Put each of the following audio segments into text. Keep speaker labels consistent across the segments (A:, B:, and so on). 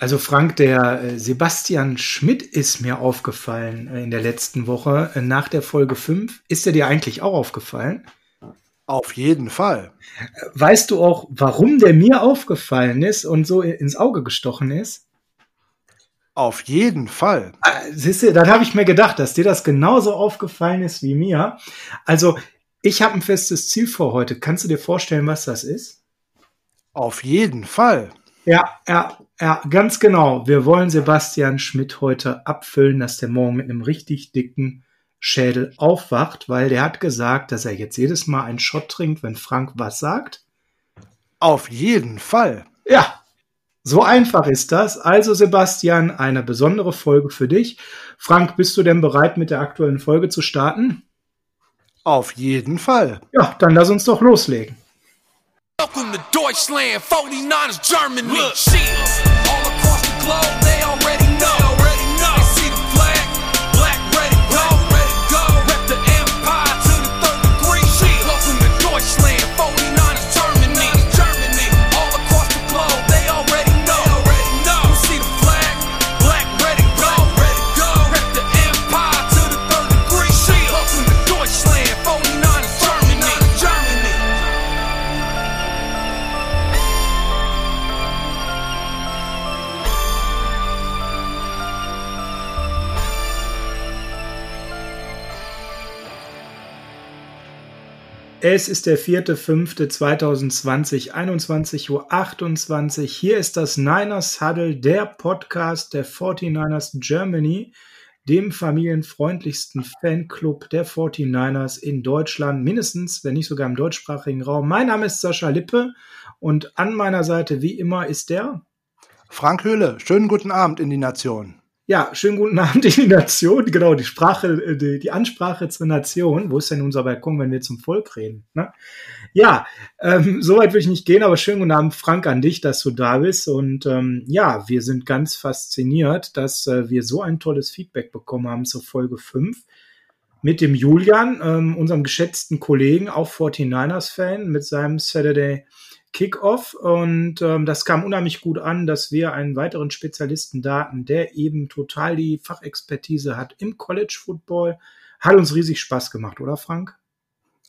A: Also Frank, der äh, Sebastian Schmidt ist mir aufgefallen äh, in der letzten Woche äh, nach der Folge 5. Ist er dir eigentlich auch aufgefallen?
B: Auf jeden Fall.
A: Weißt du auch, warum der mir aufgefallen ist und so ins Auge gestochen ist?
B: Auf jeden Fall.
A: Siehst du, dann habe ich mir gedacht, dass dir das genauso aufgefallen ist wie mir. Also, ich habe ein festes Ziel vor heute. Kannst du dir vorstellen, was das ist?
B: Auf jeden Fall.
A: Ja, ja, ja, ganz genau. Wir wollen Sebastian Schmidt heute abfüllen, dass der morgen mit einem richtig dicken Schädel aufwacht, weil der hat gesagt, dass er jetzt jedes Mal einen Shot trinkt, wenn Frank was sagt.
B: Auf jeden Fall.
A: Ja, so einfach ist das. Also Sebastian, eine besondere Folge für dich. Frank, bist du denn bereit mit der aktuellen Folge zu starten?
B: Auf jeden Fall.
A: Ja, dann lass uns doch loslegen.
C: Welcome to Deutschland, 49ers Germany. Look, all across the globe, they already
A: Es ist der 4.5.2020, 21.28 Uhr. Hier ist das Niners Huddle, der Podcast der 49ers Germany, dem familienfreundlichsten Fanclub der 49ers in Deutschland, mindestens, wenn nicht sogar im deutschsprachigen Raum. Mein Name ist Sascha Lippe und an meiner Seite wie immer ist der
B: Frank Höhle, schönen guten Abend in die Nation.
A: Ja, schönen guten Abend in die Nation. Genau, die Sprache, äh, die, die Ansprache zur Nation. Wo ist denn unser Balkon, wenn wir zum Volk reden? Ne? Ja, ähm, soweit würde ich nicht gehen, aber schönen guten Abend, Frank, an dich, dass du da bist. Und ähm, ja, wir sind ganz fasziniert, dass äh, wir so ein tolles Feedback bekommen haben zur Folge 5 mit dem Julian, ähm, unserem geschätzten Kollegen, auch 49ers-Fan, mit seinem Saturday Kickoff und ähm, das kam unheimlich gut an, dass wir einen weiteren Spezialisten daten, der eben total die Fachexpertise hat im College Football. Hat uns riesig Spaß gemacht, oder Frank?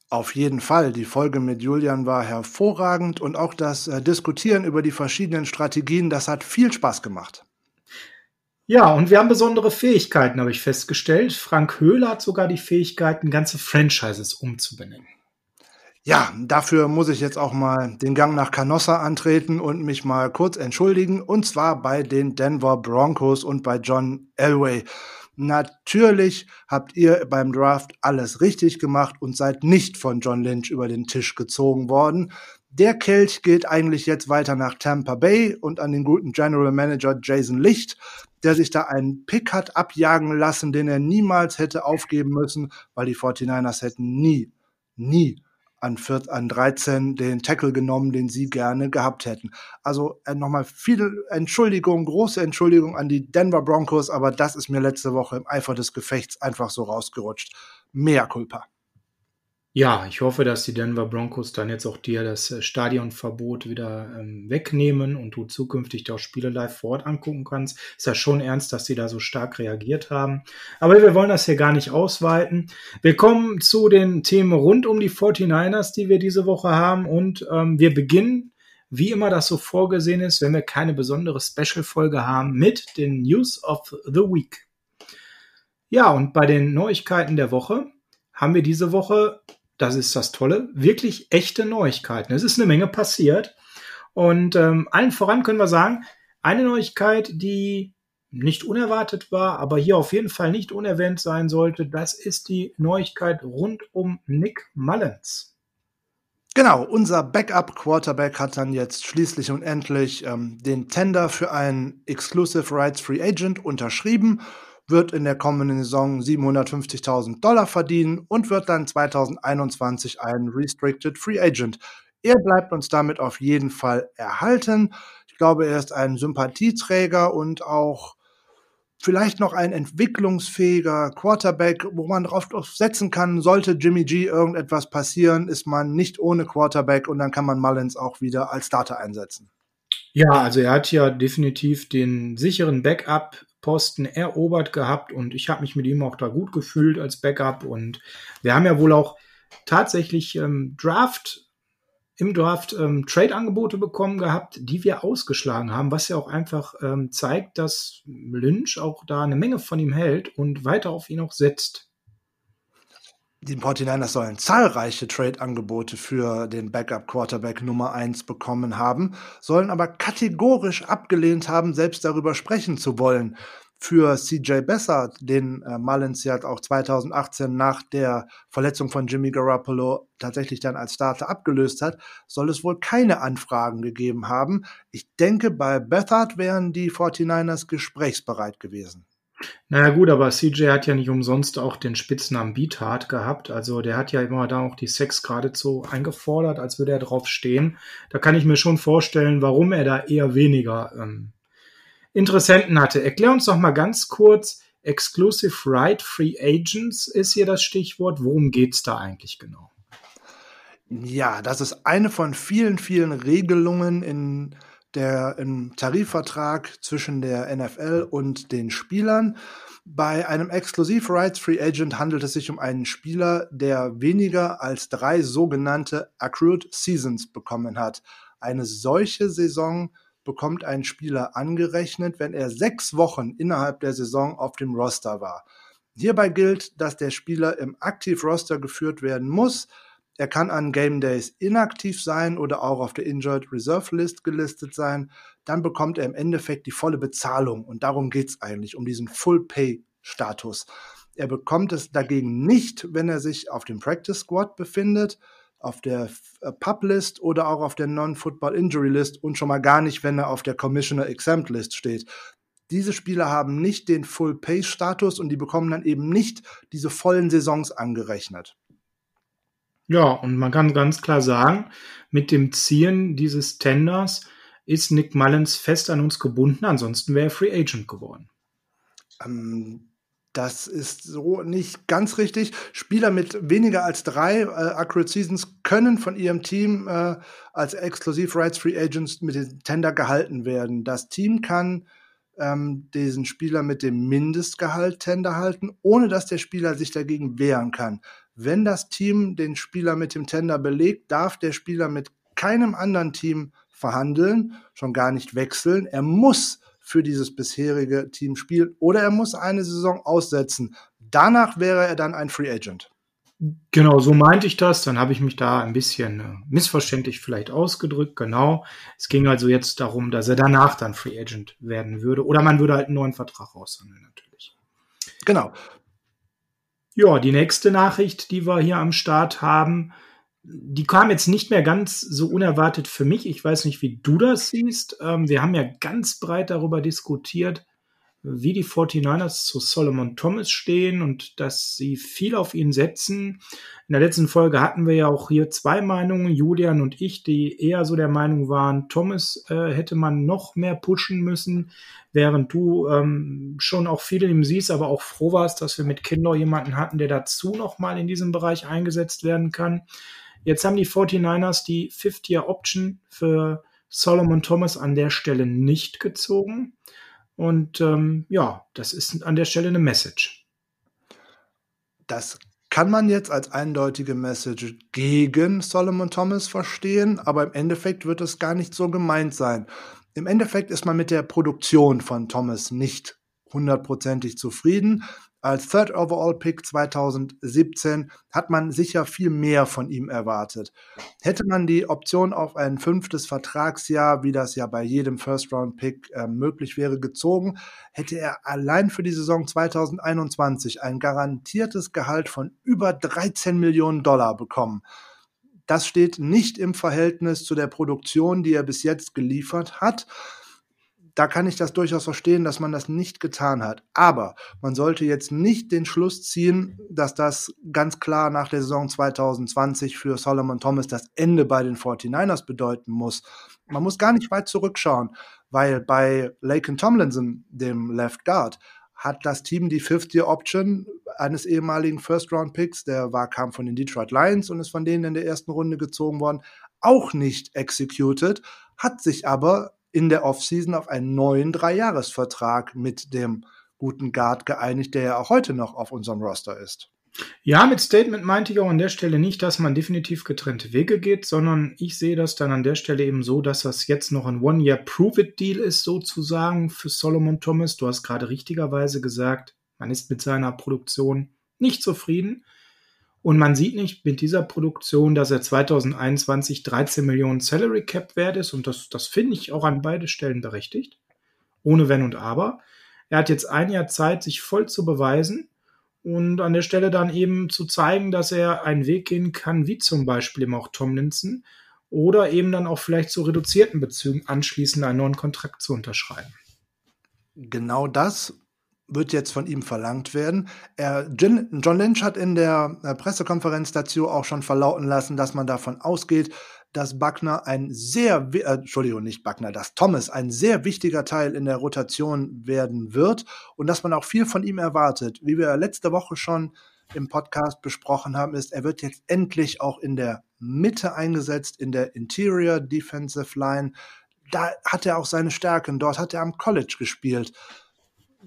B: Auf jeden Fall. Die Folge mit Julian war hervorragend und auch das äh, Diskutieren über die verschiedenen Strategien, das hat viel Spaß gemacht.
A: Ja, und wir haben besondere Fähigkeiten, habe ich festgestellt. Frank Höhler hat sogar die Fähigkeiten, ganze Franchises umzubenennen.
B: Ja, dafür muss ich jetzt auch mal den Gang nach Canossa antreten und mich mal kurz entschuldigen. Und zwar bei den Denver Broncos und bei John Elway. Natürlich habt ihr beim Draft alles richtig gemacht und seid nicht von John Lynch über den Tisch gezogen worden. Der Kelch geht eigentlich jetzt weiter nach Tampa Bay und an den guten General Manager Jason Licht, der sich da einen Pick hat abjagen lassen, den er niemals hätte aufgeben müssen, weil die 49ers hätten nie, nie an, 4, an 13 den Tackle genommen, den sie gerne gehabt hätten. Also äh, nochmal viel Entschuldigung, große Entschuldigung an die Denver Broncos, aber das ist mir letzte Woche im Eifer des Gefechts einfach so rausgerutscht. Mehr Culpa.
A: Ja, ich hoffe, dass die Denver Broncos dann jetzt auch dir das äh, Stadionverbot wieder ähm, wegnehmen und du zukünftig auch Spiele live vor Ort angucken kannst. Ist ja schon ernst, dass sie da so stark reagiert haben. Aber wir wollen das hier gar nicht ausweiten. Wir kommen zu den Themen rund um die 49ers, die wir diese Woche haben. Und ähm, wir beginnen, wie immer das so vorgesehen ist, wenn wir keine besondere Special-Folge haben, mit den News of the Week. Ja, und bei den Neuigkeiten der Woche haben wir diese Woche das ist das Tolle, wirklich echte Neuigkeiten. Es ist eine Menge passiert. Und ähm, allen voran können wir sagen, eine Neuigkeit, die nicht unerwartet war, aber hier auf jeden Fall nicht unerwähnt sein sollte, das ist die Neuigkeit rund um Nick Mullins.
B: Genau, unser Backup-Quarterback hat dann jetzt schließlich und endlich ähm, den Tender für einen Exclusive Rights Free Agent unterschrieben wird in der kommenden Saison 750.000 Dollar verdienen und wird dann 2021 ein Restricted Free Agent. Er bleibt uns damit auf jeden Fall erhalten. Ich glaube, er ist ein Sympathieträger und auch vielleicht noch ein entwicklungsfähiger Quarterback, wo man darauf setzen kann, sollte Jimmy G irgendetwas passieren, ist man nicht ohne Quarterback und dann kann man Mullins auch wieder als Starter einsetzen.
A: Ja, also er hat ja definitiv den sicheren Backup-Posten erobert gehabt und ich habe mich mit ihm auch da gut gefühlt als Backup und wir haben ja wohl auch tatsächlich ähm, Draft im Draft ähm, Trade-Angebote bekommen gehabt, die wir ausgeschlagen haben, was ja auch einfach ähm, zeigt, dass Lynch auch da eine Menge von ihm hält und weiter auf ihn auch setzt.
B: Die 49ers sollen zahlreiche Trade-Angebote für den Backup-Quarterback Nummer 1 bekommen haben, sollen aber kategorisch abgelehnt haben, selbst darüber sprechen zu wollen für CJ Bessert, den äh, Mullins ja auch 2018 nach der Verletzung von Jimmy Garoppolo tatsächlich dann als Starter abgelöst hat, soll es wohl keine Anfragen gegeben haben. Ich denke, bei Bethard wären die 49ers gesprächsbereit gewesen.
A: Naja gut, aber CJ hat ja nicht umsonst auch den Spitznamen Beathard gehabt. Also der hat ja immer da auch die Sex geradezu eingefordert, als würde er drauf stehen. Da kann ich mir schon vorstellen, warum er da eher weniger ähm, Interessenten hatte. Erklär uns doch mal ganz kurz, Exclusive Right Free Agents ist hier das Stichwort. Worum geht's da eigentlich genau?
B: Ja, das ist eine von vielen, vielen Regelungen in der, im Tarifvertrag zwischen der NFL und den Spielern. Bei einem Exclusive Rights Free Agent handelt es sich um einen Spieler, der weniger als drei sogenannte Accrued Seasons bekommen hat. Eine solche Saison bekommt ein Spieler angerechnet, wenn er sechs Wochen innerhalb der Saison auf dem Roster war. Hierbei gilt, dass der Spieler im Aktiv-Roster geführt werden muss. Er kann an Game Days inaktiv sein oder auch auf der Injured Reserve List gelistet sein. Dann bekommt er im Endeffekt die volle Bezahlung. Und darum geht es eigentlich, um diesen Full-Pay-Status. Er bekommt es dagegen nicht, wenn er sich auf dem Practice Squad befindet auf der äh, Pub-List oder auch auf der Non-Football Injury List und schon mal gar nicht, wenn er auf der Commissioner Exempt List steht. Diese Spieler haben nicht den Full-Pay-Status und die bekommen dann eben nicht diese vollen Saisons angerechnet.
A: Ja, und man kann ganz klar sagen, mit dem Ziehen dieses Tenders ist Nick Mullins fest an uns gebunden, ansonsten wäre er Free Agent geworden.
B: Ähm, das ist so nicht ganz richtig. Spieler mit weniger als drei äh, Accurate Seasons können von ihrem Team äh, als Exclusive Rights Free Agents mit dem Tender gehalten werden. Das Team kann ähm, diesen Spieler mit dem Mindestgehalt Tender halten, ohne dass der Spieler sich dagegen wehren kann. Wenn das Team den Spieler mit dem Tender belegt, darf der Spieler mit keinem anderen Team verhandeln, schon gar nicht wechseln. Er muss für dieses bisherige Team spielt oder er muss eine Saison aussetzen. Danach wäre er dann ein Free Agent.
A: Genau, so meinte ich das. Dann habe ich mich da ein bisschen äh, missverständlich vielleicht ausgedrückt. Genau. Es ging also jetzt darum, dass er danach dann Free Agent werden würde. Oder man würde halt einen neuen Vertrag aushandeln, natürlich.
B: Genau.
A: Ja, die nächste Nachricht, die wir hier am Start haben, die kam jetzt nicht mehr ganz so unerwartet für mich. Ich weiß nicht, wie du das siehst. Ähm, wir haben ja ganz breit darüber diskutiert, wie die 49ers zu Solomon Thomas stehen und dass sie viel auf ihn setzen. In der letzten Folge hatten wir ja auch hier zwei Meinungen, Julian und ich, die eher so der Meinung waren, Thomas äh, hätte man noch mehr pushen müssen, während du ähm, schon auch viel in ihm siehst, aber auch froh warst, dass wir mit Kinder jemanden hatten, der dazu noch mal in diesem Bereich eingesetzt werden kann. Jetzt haben die 49ers die Fifth-Year-Option für Solomon Thomas an der Stelle nicht gezogen. Und ähm, ja, das ist an der Stelle eine Message.
B: Das kann man jetzt als eindeutige Message gegen Solomon Thomas verstehen, aber im Endeffekt wird es gar nicht so gemeint sein. Im Endeffekt ist man mit der Produktion von Thomas nicht hundertprozentig zufrieden als Third Overall Pick 2017 hat man sicher viel mehr von ihm erwartet. Hätte man die Option auf ein fünftes Vertragsjahr, wie das ja bei jedem First Round Pick äh, möglich wäre, gezogen, hätte er allein für die Saison 2021 ein garantiertes Gehalt von über 13 Millionen Dollar bekommen. Das steht nicht im Verhältnis zu der Produktion, die er bis jetzt geliefert hat da kann ich das durchaus verstehen, dass man das nicht getan hat. Aber man sollte jetzt nicht den Schluss ziehen, dass das ganz klar nach der Saison 2020 für Solomon Thomas das Ende bei den 49ers bedeuten muss. Man muss gar nicht weit zurückschauen, weil bei Laken Tomlinson, dem Left Guard, hat das Team die Fifth-Year-Option eines ehemaligen First-Round-Picks, der war, kam von den Detroit Lions und ist von denen in der ersten Runde gezogen worden, auch nicht executed, hat sich aber in der Offseason auf einen neuen Dreijahresvertrag mit dem guten Guard geeinigt, der ja auch heute noch auf unserem Roster ist.
A: Ja, mit Statement meinte ich auch an der Stelle nicht, dass man definitiv getrennte Wege geht, sondern ich sehe das dann an der Stelle eben so, dass das jetzt noch ein One-Year-Prove-It-Deal ist, sozusagen für Solomon Thomas. Du hast gerade richtigerweise gesagt, man ist mit seiner Produktion nicht zufrieden. Und man sieht nicht mit dieser Produktion, dass er 2021 13 Millionen Salary Cap wert ist. Und das, das finde ich auch an beide Stellen berechtigt. Ohne Wenn und Aber. Er hat jetzt ein Jahr Zeit, sich voll zu beweisen und an der Stelle dann eben zu zeigen, dass er einen Weg gehen kann, wie zum Beispiel eben auch Tomlinson oder eben dann auch vielleicht zu reduzierten Bezügen anschließend einen neuen Kontrakt zu unterschreiben.
B: Genau das wird jetzt von ihm verlangt werden. Er, John Lynch hat in der äh, Pressekonferenz dazu auch schon verlauten lassen, dass man davon ausgeht, dass Buckner ein sehr, äh, Entschuldigung, nicht Buckner, dass Thomas ein sehr wichtiger Teil in der Rotation werden wird und dass man auch viel von ihm erwartet. Wie wir letzte Woche schon im Podcast besprochen haben, ist, er wird jetzt endlich auch in der Mitte eingesetzt, in der Interior Defensive Line. Da hat er auch seine Stärken. Dort hat er am College gespielt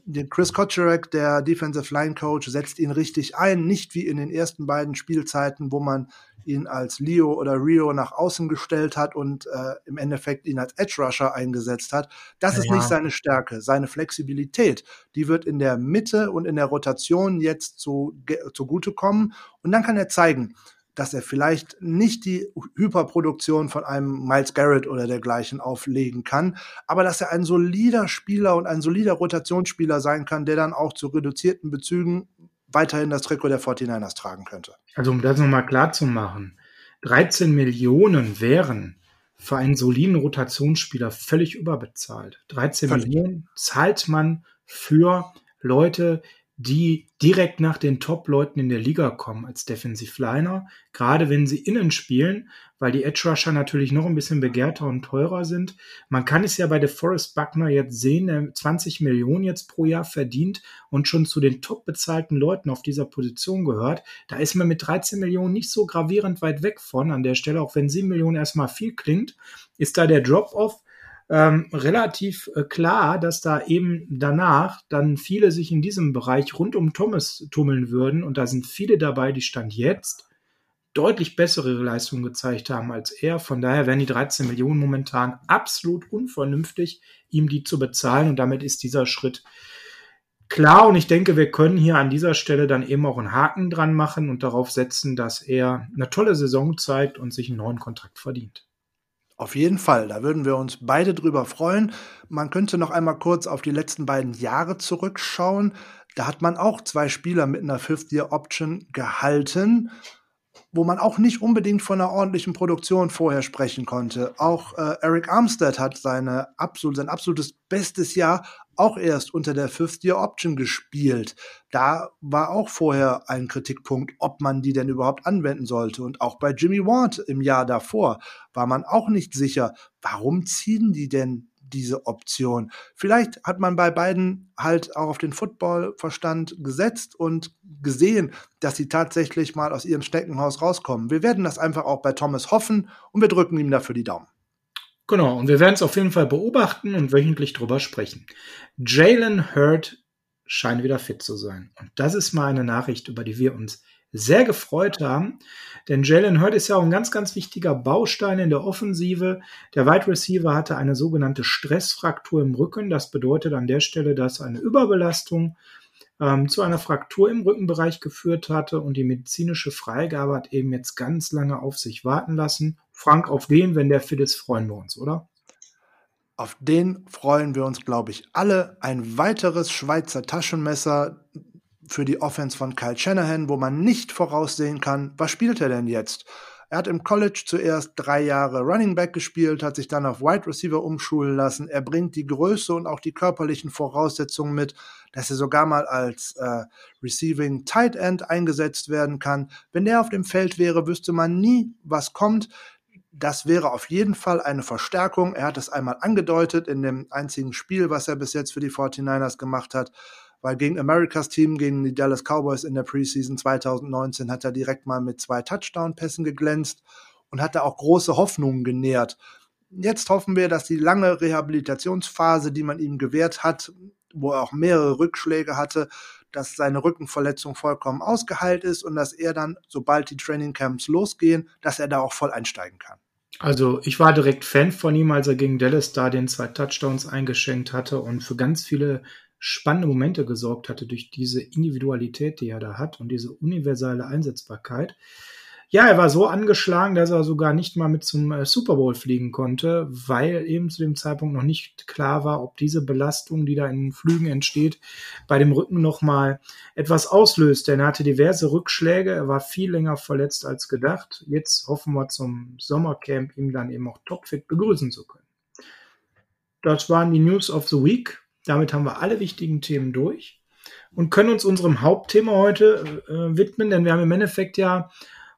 B: den Chris Kotcherek, der Defensive Line Coach, setzt ihn richtig ein, nicht wie in den ersten beiden Spielzeiten, wo man ihn als Leo oder Rio nach außen gestellt hat und äh, im Endeffekt ihn als Edge Rusher eingesetzt hat. Das ja. ist nicht seine Stärke. Seine Flexibilität, die wird in der Mitte und in der Rotation jetzt zu, zugutekommen. Und dann kann er zeigen, dass er vielleicht nicht die Hyperproduktion von einem Miles Garrett oder dergleichen auflegen kann, aber dass er ein solider Spieler und ein solider Rotationsspieler sein kann, der dann auch zu reduzierten Bezügen weiterhin das Trikot der 49ers tragen könnte.
A: Also um das nochmal klar zu machen, 13 Millionen wären für einen soliden Rotationsspieler völlig überbezahlt. 13 völlig. Millionen zahlt man für Leute, die direkt nach den Top-Leuten in der Liga kommen als Defensive Liner, gerade wenn sie innen spielen, weil die Edge Rusher natürlich noch ein bisschen begehrter und teurer sind. Man kann es ja bei der Forrest Buckner jetzt sehen, der 20 Millionen jetzt pro Jahr verdient und schon zu den top bezahlten Leuten auf dieser Position gehört. Da ist man mit 13 Millionen nicht so gravierend weit weg von an der Stelle, auch wenn 7 Millionen erstmal viel klingt, ist da der Drop-off ähm, relativ äh, klar, dass da eben danach dann viele sich in diesem Bereich rund um Thomas tummeln würden. Und da sind viele dabei, die Stand jetzt deutlich bessere Leistungen gezeigt haben als er. Von daher wären die 13 Millionen momentan absolut unvernünftig, ihm die zu bezahlen. Und damit ist dieser Schritt klar. Und ich denke, wir können hier an dieser Stelle dann eben auch einen Haken dran machen und darauf setzen, dass er eine tolle Saison zeigt und sich einen neuen Kontrakt verdient.
B: Auf jeden Fall, da würden wir uns beide drüber freuen. Man könnte noch einmal kurz auf die letzten beiden Jahre zurückschauen. Da hat man auch zwei Spieler mit einer Fifth-Year-Option gehalten, wo man auch nicht unbedingt von einer ordentlichen Produktion vorher sprechen konnte. Auch äh, Eric Armstead hat seine absolut, sein absolutes bestes Jahr auch erst unter der Fifth-Year-Option gespielt. Da war auch vorher ein Kritikpunkt, ob man die denn überhaupt anwenden sollte. Und auch bei Jimmy Ward im Jahr davor war man auch nicht sicher, warum ziehen die denn diese Option. Vielleicht hat man bei beiden halt auch auf den Footballverstand gesetzt und gesehen, dass sie tatsächlich mal aus ihrem Steckenhaus rauskommen. Wir werden das einfach auch bei Thomas hoffen und wir drücken ihm dafür die Daumen.
A: Genau, und wir werden es auf jeden Fall beobachten und wöchentlich drüber sprechen. Jalen Hurd scheint wieder fit zu sein. Und das ist mal eine Nachricht, über die wir uns sehr gefreut haben. Denn Jalen Hurd ist ja auch ein ganz, ganz wichtiger Baustein in der Offensive. Der Wide Receiver hatte eine sogenannte Stressfraktur im Rücken. Das bedeutet an der Stelle, dass eine Überbelastung ähm, zu einer Fraktur im Rückenbereich geführt hatte und die medizinische Freigabe hat eben jetzt ganz lange auf sich warten lassen. Frank, auf den, wenn der fit ist, freuen wir uns, oder?
B: Auf den freuen wir uns, glaube ich, alle. Ein weiteres Schweizer Taschenmesser für die Offense von Kyle Shanahan, wo man nicht voraussehen kann, was spielt er denn jetzt? Er hat im College zuerst drei Jahre Running Back gespielt, hat sich dann auf Wide Receiver umschulen lassen. Er bringt die Größe und auch die körperlichen Voraussetzungen mit, dass er sogar mal als äh, Receiving Tight End eingesetzt werden kann. Wenn der auf dem Feld wäre, wüsste man nie, was kommt. Das wäre auf jeden Fall eine Verstärkung. Er hat es einmal angedeutet in dem einzigen Spiel, was er bis jetzt für die 49ers gemacht hat weil gegen Americas Team, gegen die Dallas Cowboys in der Preseason 2019 hat er direkt mal mit zwei Touchdown-Pässen geglänzt und hat da auch große Hoffnungen genährt. Jetzt hoffen wir, dass die lange Rehabilitationsphase, die man ihm gewährt hat, wo er auch mehrere Rückschläge hatte, dass seine Rückenverletzung vollkommen ausgeheilt ist und dass er dann, sobald die Trainingcamps losgehen, dass er da auch voll einsteigen kann.
A: Also ich war direkt Fan von ihm, als er gegen Dallas da den zwei Touchdowns eingeschenkt hatte und für ganz viele spannende Momente gesorgt hatte durch diese Individualität, die er da hat und diese universelle Einsetzbarkeit. Ja, er war so angeschlagen, dass er sogar nicht mal mit zum äh, Super Bowl fliegen konnte, weil eben zu dem Zeitpunkt noch nicht klar war, ob diese Belastung, die da in den Flügen entsteht, bei dem Rücken nochmal etwas auslöst. Denn er hatte diverse Rückschläge, er war viel länger verletzt als gedacht. Jetzt hoffen wir zum Sommercamp ihm dann eben auch topfit begrüßen zu können. Das waren die News of the Week. Damit haben wir alle wichtigen Themen durch und können uns unserem Hauptthema heute äh, widmen, denn wir haben im Endeffekt ja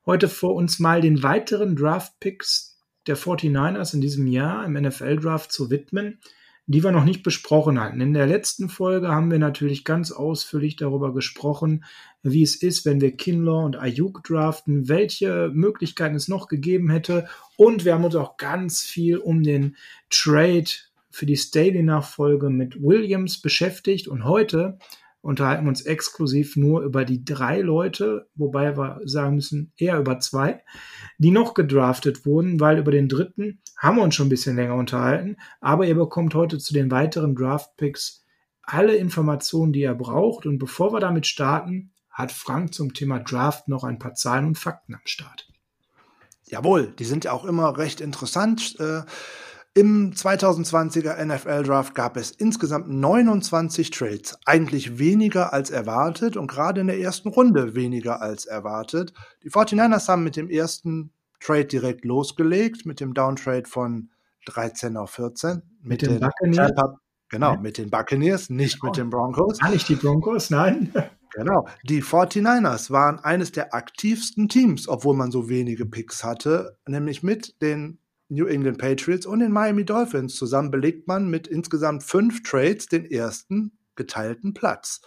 A: heute vor uns mal den weiteren Draft-Picks der 49ers in diesem Jahr im NFL-Draft zu widmen, die wir noch nicht besprochen hatten. In der letzten Folge haben wir natürlich ganz ausführlich darüber gesprochen, wie es ist, wenn wir Kinlaw und Ayuk draften, welche Möglichkeiten es noch gegeben hätte. Und wir haben uns auch ganz viel um den Trade für die Staley-Nachfolge mit Williams beschäftigt. Und heute unterhalten wir uns exklusiv nur über die drei Leute, wobei wir sagen müssen, eher über zwei, die noch gedraftet wurden, weil über den dritten haben wir uns schon ein bisschen länger unterhalten. Aber ihr bekommt heute zu den weiteren Draft-Picks alle Informationen, die ihr braucht. Und bevor wir damit starten, hat Frank zum Thema Draft noch ein paar Zahlen und Fakten am Start.
B: Jawohl, die sind ja auch immer recht interessant. Äh im 2020er NFL Draft gab es insgesamt 29 Trades, eigentlich weniger als erwartet und gerade in der ersten Runde weniger als erwartet. Die 49ers haben mit dem ersten Trade direkt losgelegt, mit dem Downtrade von 13 auf 14.
A: Mit, mit den, den Buccaneers?
B: Genau, ja. mit den Buccaneers, nicht genau. mit den Broncos.
A: Gar nicht die Broncos, nein.
B: Genau. Die 49ers waren eines der aktivsten Teams, obwohl man so wenige Picks hatte, nämlich mit den New England Patriots und den Miami Dolphins. Zusammen belegt man mit insgesamt fünf Trades den ersten geteilten Platz.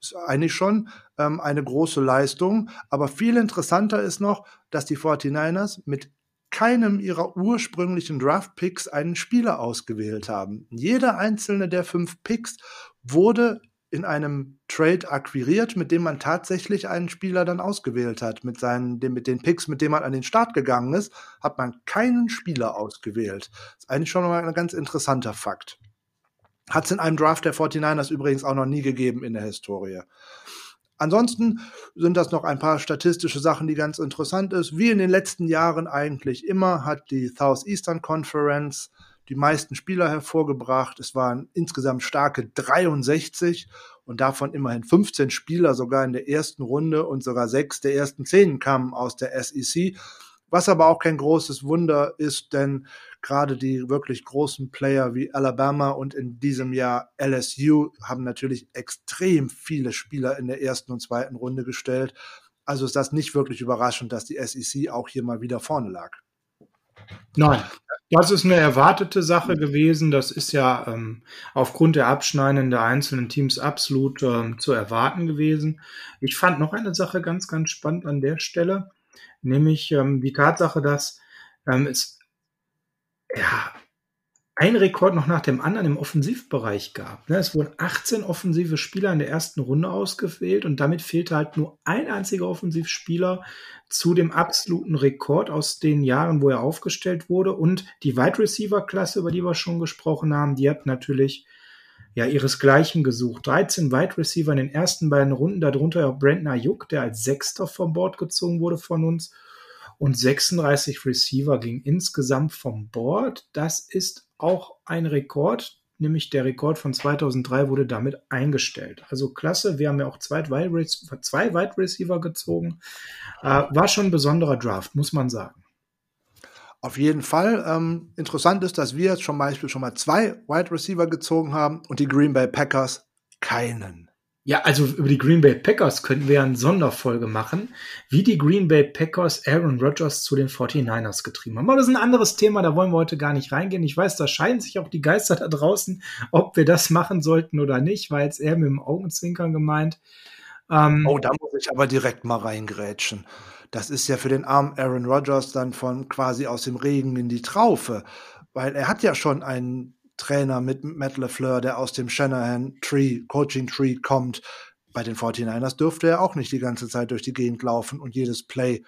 B: Ist eigentlich schon ähm, eine große Leistung, aber viel interessanter ist noch, dass die 49ers mit keinem ihrer ursprünglichen Draft-Picks einen Spieler ausgewählt haben. Jeder einzelne der fünf Picks wurde in einem Trade akquiriert, mit dem man tatsächlich einen Spieler dann ausgewählt hat. Mit, seinen, mit den Picks, mit denen man an den Start gegangen ist, hat man keinen Spieler ausgewählt. Das ist eigentlich schon mal ein ganz interessanter Fakt. Hat es in einem Draft der 49ers übrigens auch noch nie gegeben in der Historie. Ansonsten sind das noch ein paar statistische Sachen, die ganz interessant ist. Wie in den letzten Jahren eigentlich immer hat die Southeastern Conference die meisten Spieler hervorgebracht. Es waren insgesamt starke 63 und davon immerhin 15 Spieler sogar in der ersten Runde und sogar sechs der ersten zehn kamen aus der SEC. Was aber auch kein großes Wunder ist, denn gerade die wirklich großen Player wie Alabama und in diesem Jahr LSU haben natürlich extrem viele Spieler in der ersten und zweiten Runde gestellt. Also ist das nicht wirklich überraschend, dass die SEC auch hier mal wieder vorne lag.
A: Nein, das ist eine erwartete Sache gewesen. Das ist ja ähm, aufgrund der Abschneiden der einzelnen Teams absolut ähm, zu erwarten gewesen. Ich fand noch eine Sache ganz, ganz spannend an der Stelle, nämlich ähm, die Tatsache, dass ähm, es ja ein Rekord noch nach dem anderen im Offensivbereich gab. Ne? Es wurden 18 offensive Spieler in der ersten Runde ausgewählt und damit fehlte halt nur ein einziger Offensivspieler zu dem absoluten Rekord aus den Jahren, wo er aufgestellt wurde. Und die Wide Receiver Klasse, über die wir schon gesprochen haben, die hat natürlich ja ihresgleichen gesucht. 13 Wide Receiver in den ersten beiden Runden, darunter auch Brandon Ayuk, der als Sechster vom Board gezogen wurde von uns und 36 Receiver ging insgesamt vom Board. Das ist auch ein Rekord, nämlich der Rekord von 2003 wurde damit eingestellt. Also klasse, wir haben ja auch zwei, zwei Wide Receiver gezogen. Äh, war schon ein besonderer Draft, muss man sagen.
B: Auf jeden Fall. Ähm, interessant ist, dass wir jetzt zum Beispiel schon mal zwei Wide Receiver gezogen haben und die Green Bay Packers keinen.
A: Ja, also über die Green Bay Packers könnten wir eine Sonderfolge machen, wie die Green Bay Packers Aaron Rodgers zu den 49ers getrieben haben. Aber das ist ein anderes Thema, da wollen wir heute gar nicht reingehen. Ich weiß, da scheiden sich auch die Geister da draußen, ob wir das machen sollten oder nicht, war jetzt eher mit dem Augenzwinkern gemeint.
B: Ähm, oh, da muss ich aber direkt mal reingrätschen. Das ist ja für den armen Aaron Rodgers dann von quasi aus dem Regen in die Traufe weil er hat ja schon einen Trainer mit Matt LeFleur, der aus dem Shanahan Tree, Coaching Tree kommt. Bei den 49ers dürfte er auch nicht die ganze Zeit durch die Gegend laufen und jedes Play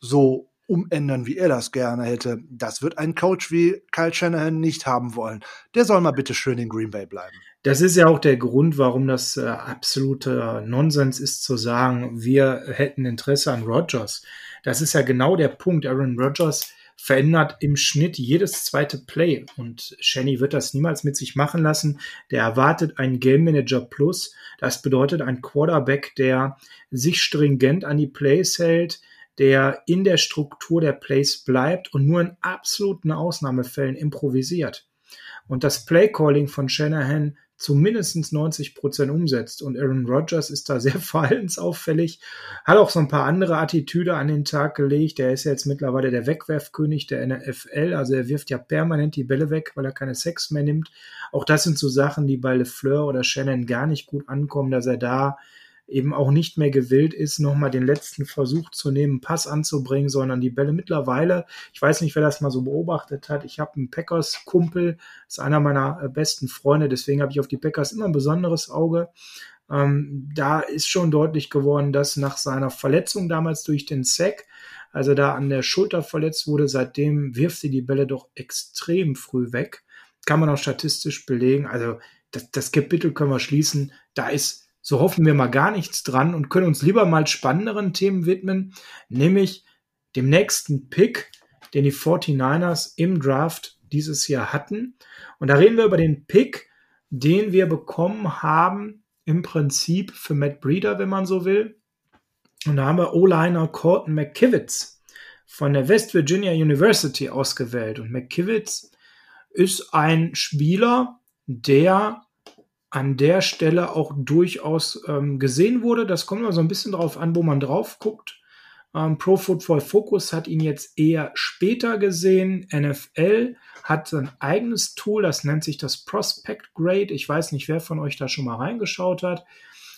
B: so umändern, wie er das gerne hätte. Das wird ein Coach wie Kyle Shanahan nicht haben wollen. Der soll mal bitte schön in Green Bay bleiben.
A: Das ist ja auch der Grund, warum das äh, absolute Nonsens ist zu sagen, wir hätten Interesse an Rodgers. Das ist ja genau der Punkt. Aaron Rodgers verändert im Schnitt jedes zweite Play. Und Shenny wird das niemals mit sich machen lassen. Der erwartet einen Game Manager Plus. Das bedeutet ein Quarterback, der sich stringent an die Plays hält, der in der Struktur der Plays bleibt und nur in absoluten Ausnahmefällen improvisiert. Und das Play-Calling von Shanahan zu mindestens 90 Prozent umsetzt. Und Aaron Rodgers ist da sehr verhaltensauffällig, hat auch so ein paar andere Attitüde an den Tag gelegt. Er ist ja jetzt mittlerweile der Wegwerfkönig der NFL. Also er wirft ja permanent die Bälle weg, weil er keine Sex mehr nimmt. Auch das sind so Sachen, die bei LeFleur oder Shannon gar nicht gut ankommen, dass er da eben auch nicht mehr gewillt ist, nochmal den letzten Versuch zu nehmen, Pass anzubringen, sondern die Bälle mittlerweile, ich weiß nicht, wer das mal so beobachtet hat, ich habe einen Packers-Kumpel, ist einer meiner äh, besten Freunde, deswegen habe ich auf die Packers immer ein besonderes Auge. Ähm, da ist schon deutlich geworden, dass nach seiner Verletzung damals durch den Sack, also da an der Schulter verletzt wurde, seitdem wirft sie die Bälle doch extrem früh weg. Kann man auch statistisch belegen. Also das, das Kapitel können wir schließen. Da ist so hoffen wir mal gar nichts dran und können uns lieber mal spannenderen Themen widmen, nämlich dem nächsten Pick, den die 49ers im Draft dieses Jahr hatten. Und da reden wir über den Pick, den wir bekommen haben, im Prinzip für Matt Breeder, wenn man so will. Und da haben wir O-Liner Colton McKivitz von der West Virginia University ausgewählt. Und McKivitz ist ein Spieler, der an der Stelle auch durchaus ähm, gesehen wurde. Das kommt immer so ein bisschen darauf an, wo man drauf guckt. Ähm, Pro Football Focus hat ihn jetzt eher später gesehen. NFL hat ein eigenes Tool, das nennt sich das Prospect Grade. Ich weiß nicht, wer von euch da schon mal reingeschaut hat.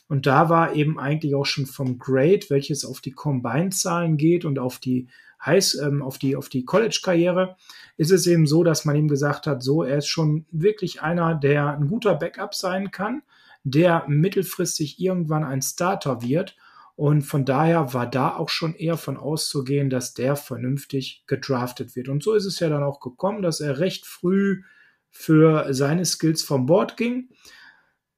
A: Und da war eben eigentlich auch schon vom Grade, welches auf die Combine-Zahlen geht und auf die heißt, ähm, auf die, auf die College-Karriere, ist es eben so, dass man ihm gesagt hat, so, er ist schon wirklich einer, der ein guter Backup sein kann, der mittelfristig irgendwann ein Starter wird. Und von daher war da auch schon eher von auszugehen, dass der vernünftig gedraftet wird. Und so ist es ja dann auch gekommen, dass er recht früh für seine Skills vom Board ging.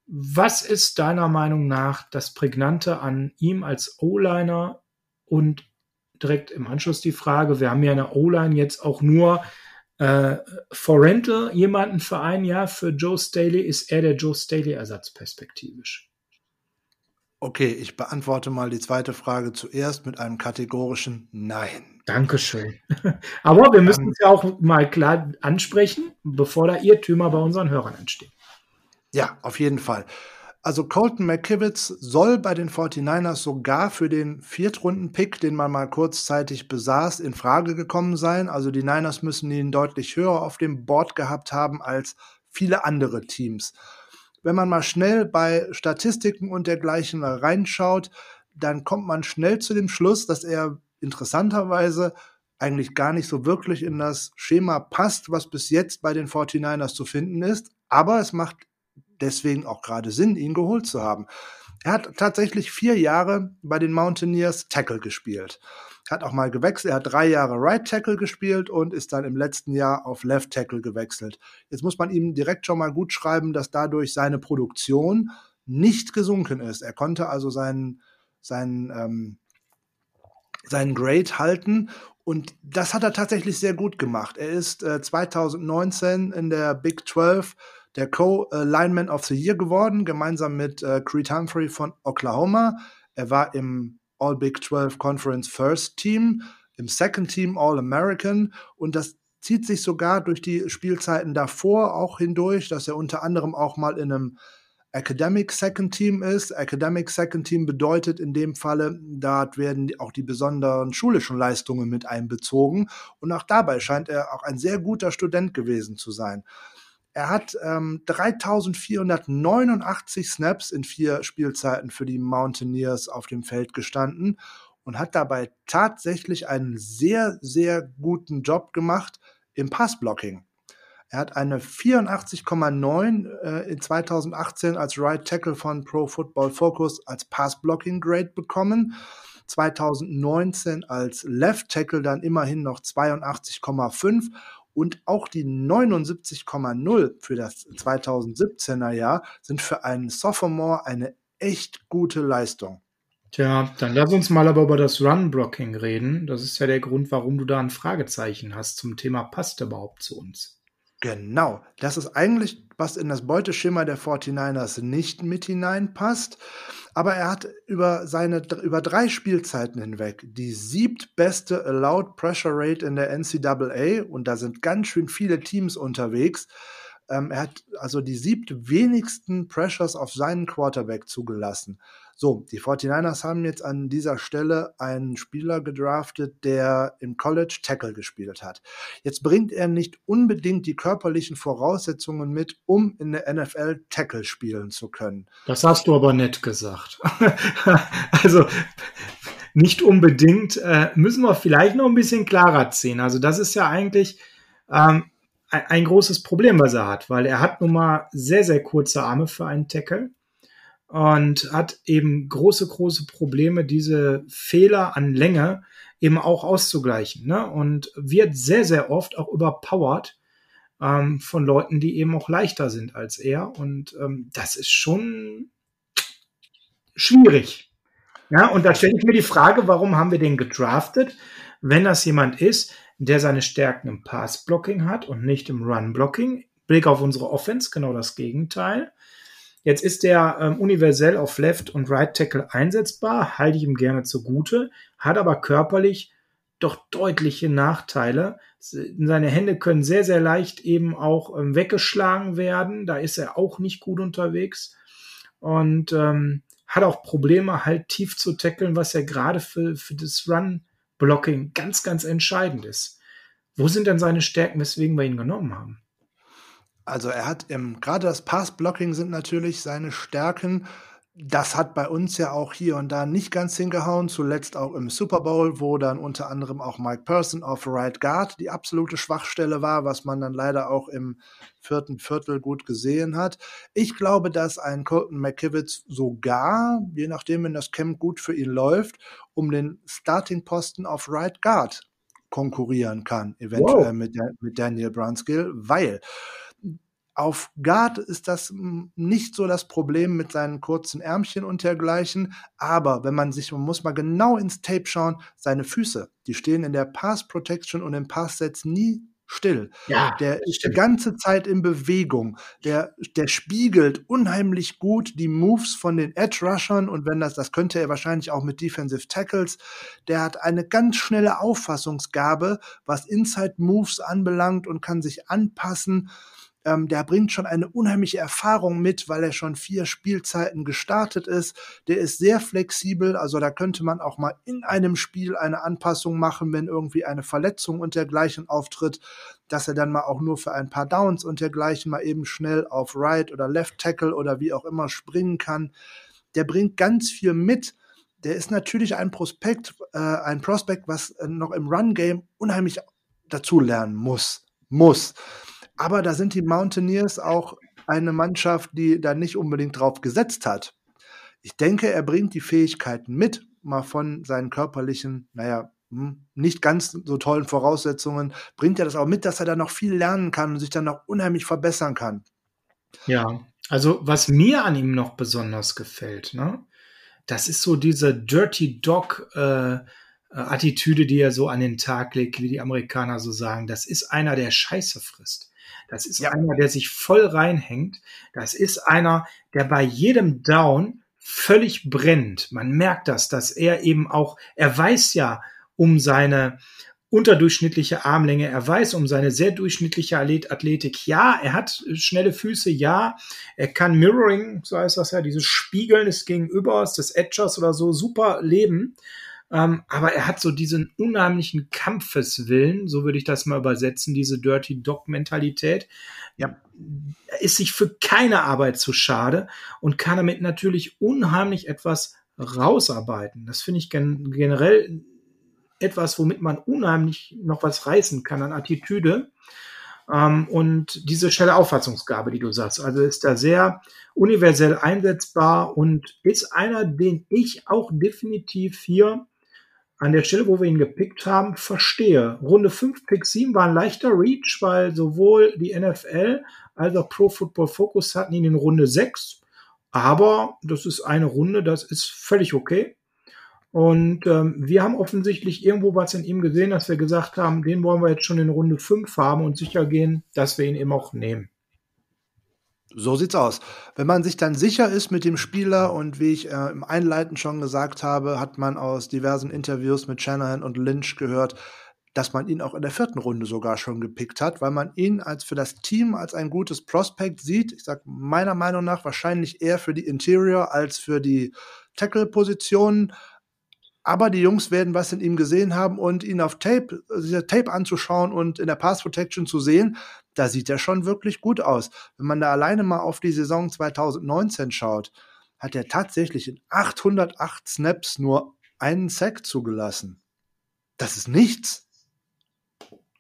A: Was ist deiner Meinung nach das Prägnante an ihm als O-Liner und direkt im Anschluss die Frage, wir haben ja in der O-Line jetzt auch nur äh, for Rental jemanden für ein Jahr für Joe Staley. Ist er der Joe Staley-Ersatz perspektivisch?
B: Okay, ich beantworte mal die zweite Frage zuerst mit einem kategorischen Nein.
A: Dankeschön. Aber wir müssen es ja auch mal klar ansprechen, bevor da Irrtümer bei unseren Hörern entstehen.
B: Ja, auf jeden Fall. Also Colton McKivitz soll bei den 49ers sogar für den Viertrunden-Pick, den man mal kurzzeitig besaß, in Frage gekommen sein. Also die Niners müssen ihn deutlich höher auf dem Board gehabt haben als viele andere Teams. Wenn man mal schnell bei Statistiken und dergleichen reinschaut, dann kommt man schnell zu dem Schluss, dass er interessanterweise eigentlich gar nicht so wirklich in das Schema passt, was bis jetzt bei den 49ers zu finden ist. Aber es macht deswegen auch gerade Sinn, ihn geholt zu haben. Er hat tatsächlich vier Jahre bei den Mountaineers Tackle gespielt. Hat auch mal gewechselt. Er hat drei Jahre Right Tackle gespielt und ist dann im letzten Jahr auf Left Tackle gewechselt. Jetzt muss man ihm direkt schon mal gut schreiben, dass dadurch seine Produktion nicht gesunken ist. Er konnte also seinen, seinen, ähm, seinen Grade halten und das hat er tatsächlich sehr gut gemacht. Er ist äh, 2019 in der Big 12 der Co-Lineman of the Year geworden, gemeinsam mit äh, Creed Humphrey von Oklahoma. Er war im All Big 12 Conference First Team, im Second Team All American und das zieht sich sogar durch die Spielzeiten davor auch hindurch, dass er unter anderem auch mal in einem Academic Second Team ist. Academic Second Team bedeutet in dem Falle, dort werden auch die besonderen schulischen Leistungen mit einbezogen. Und auch dabei scheint er auch ein sehr guter Student gewesen zu sein. Er hat ähm, 3489 Snaps in vier Spielzeiten für die Mountaineers auf dem Feld gestanden und hat dabei tatsächlich einen sehr, sehr guten Job gemacht im Passblocking. Er hat eine 84,9 äh, in 2018 als Right Tackle von Pro Football Focus als Pass Blocking Grade bekommen. 2019 als Left Tackle dann immerhin noch 82,5 und auch die 79,0 für das 2017er Jahr sind für einen Sophomore eine echt gute Leistung.
A: Tja, dann lass uns mal aber über das Run-Blocking reden. Das ist ja der Grund, warum du da ein Fragezeichen hast zum Thema passt überhaupt zu uns.
B: Genau, das ist eigentlich, was in das Beuteschema der 49ers nicht mit hineinpasst. Aber er hat über seine über drei Spielzeiten hinweg die siebtbeste Allowed Pressure Rate in der NCAA und da sind ganz schön viele Teams unterwegs. Ähm, er hat also die siebt wenigsten Pressures auf seinen Quarterback zugelassen. So, die 49ers haben jetzt an dieser Stelle einen Spieler gedraftet, der im College Tackle gespielt hat. Jetzt bringt er nicht unbedingt die körperlichen Voraussetzungen mit, um in der NFL Tackle spielen zu können.
A: Das hast du aber nett gesagt. also nicht unbedingt, äh, müssen wir vielleicht noch ein bisschen klarer ziehen. Also das ist ja eigentlich ähm, ein, großes Problem, was er hat, weil er hat nun mal sehr, sehr kurze Arme für einen Tackle und hat eben große, große Probleme, diese Fehler an Länge eben auch auszugleichen. Ne? Und wird sehr, sehr oft auch überpowered ähm, von Leuten, die eben auch leichter sind als er. Und ähm, das ist schon schwierig. Ja, und da stelle ich mir die Frage, warum haben wir den gedraftet, wenn das jemand ist, der seine Stärken im Pass-Blocking hat und nicht im Run-Blocking. Blick auf unsere Offense, genau das Gegenteil. Jetzt ist der ähm, universell auf Left und Right Tackle einsetzbar, halte ich ihm gerne zugute, hat aber körperlich doch deutliche Nachteile. Seine Hände können sehr, sehr leicht eben auch ähm, weggeschlagen werden. Da ist er auch nicht gut unterwegs und ähm, hat auch Probleme, halt tief zu tackeln, was ja gerade für, für das Run-Blocking ganz, ganz entscheidend ist. Wo sind denn seine Stärken, weswegen wir ihn genommen haben?
B: Also er hat im, gerade das Pass-Blocking sind natürlich seine Stärken. Das hat bei uns ja auch hier und da nicht ganz hingehauen, zuletzt auch im Super Bowl, wo dann unter anderem auch Mike Person auf Right Guard die absolute Schwachstelle war, was man dann leider auch im vierten Viertel gut gesehen hat. Ich glaube, dass ein Colton McKivitz sogar, je nachdem, wenn das Camp gut für ihn läuft, um den Starting-Posten auf Right Guard konkurrieren kann, eventuell wow. mit, mit Daniel Brunskill, weil auf Guard ist das hm, nicht so das Problem mit seinen kurzen Ärmchen und dergleichen. Aber wenn man sich, man muss mal genau ins Tape schauen, seine Füße, die stehen in der Pass Protection und im Pass Sets nie still. Ja, der ist die ganze Zeit in Bewegung. Der, der spiegelt unheimlich gut die Moves von den Edge Rushern und wenn das, das könnte er wahrscheinlich auch mit Defensive Tackles. Der hat eine ganz schnelle Auffassungsgabe, was Inside Moves anbelangt und kann sich anpassen. Ähm, der bringt schon eine unheimliche Erfahrung mit, weil er schon vier Spielzeiten gestartet ist. Der ist sehr flexibel, also da könnte man auch mal in einem Spiel eine Anpassung machen, wenn irgendwie eine Verletzung und dergleichen auftritt, dass er dann mal auch nur für ein paar Downs und dergleichen mal eben schnell auf Right oder Left Tackle oder wie auch immer springen kann. Der bringt ganz viel mit. Der ist natürlich ein Prospekt, äh, ein Prospekt, was äh, noch im Run Game unheimlich dazulernen muss. Muss. Aber da sind die Mountaineers auch eine Mannschaft, die da nicht unbedingt drauf gesetzt hat. Ich denke, er bringt die Fähigkeiten mit, mal von seinen körperlichen, naja, hm, nicht ganz so tollen Voraussetzungen, bringt er das auch mit, dass er da noch viel lernen kann und sich dann noch unheimlich verbessern kann.
A: Ja, also was mir an ihm noch besonders gefällt, ne, das ist so diese Dirty Dog äh, Attitüde, die er so an den Tag legt, wie die Amerikaner so sagen. Das ist einer, der Scheiße frisst. Das ist ja. einer, der sich voll reinhängt. Das ist einer, der bei jedem Down völlig brennt. Man merkt das, dass er eben auch, er weiß ja um seine unterdurchschnittliche Armlänge, er weiß um seine sehr durchschnittliche Athletik. Ja, er hat schnelle Füße, ja, er kann Mirroring, so heißt das ja, dieses Spiegeln des Gegenübers, des Edgers oder so, super leben. Ähm, aber er hat so diesen unheimlichen Kampfeswillen, so würde ich das mal übersetzen, diese Dirty Dog-Mentalität. Ja. Er ist sich für keine Arbeit zu schade und kann damit natürlich unheimlich etwas rausarbeiten. Das finde ich gen generell etwas, womit man unheimlich noch was reißen kann an Attitüde. Ähm, und diese schnelle Auffassungsgabe, die du sagst, also ist da sehr universell einsetzbar und ist einer, den ich auch definitiv hier an der Stelle, wo wir ihn gepickt haben, verstehe. Runde 5, Pick 7 war ein leichter Reach, weil sowohl die NFL als auch Pro Football Focus hatten ihn in Runde 6. Aber das ist eine Runde, das ist völlig okay. Und ähm, wir haben offensichtlich irgendwo was in ihm gesehen, dass wir gesagt haben, den wollen wir jetzt schon in Runde 5 haben und sicher gehen, dass wir ihn eben auch nehmen.
B: So sieht's aus. Wenn man sich dann sicher ist mit dem Spieler und wie ich äh, im Einleiten schon gesagt habe, hat man aus diversen Interviews mit Shanahan und Lynch gehört, dass man ihn auch in der vierten Runde sogar schon gepickt hat, weil man ihn als für das Team als ein gutes Prospect sieht. Ich sag meiner Meinung nach wahrscheinlich eher für die Interior als für die Tackle-Positionen. Aber die Jungs werden was in ihm gesehen haben und ihn auf Tape, sich Tape anzuschauen und in der Pass Protection zu sehen, da sieht er schon wirklich gut aus. Wenn man da alleine mal auf die Saison 2019 schaut, hat er tatsächlich in 808 Snaps nur einen Sack zugelassen. Das ist nichts.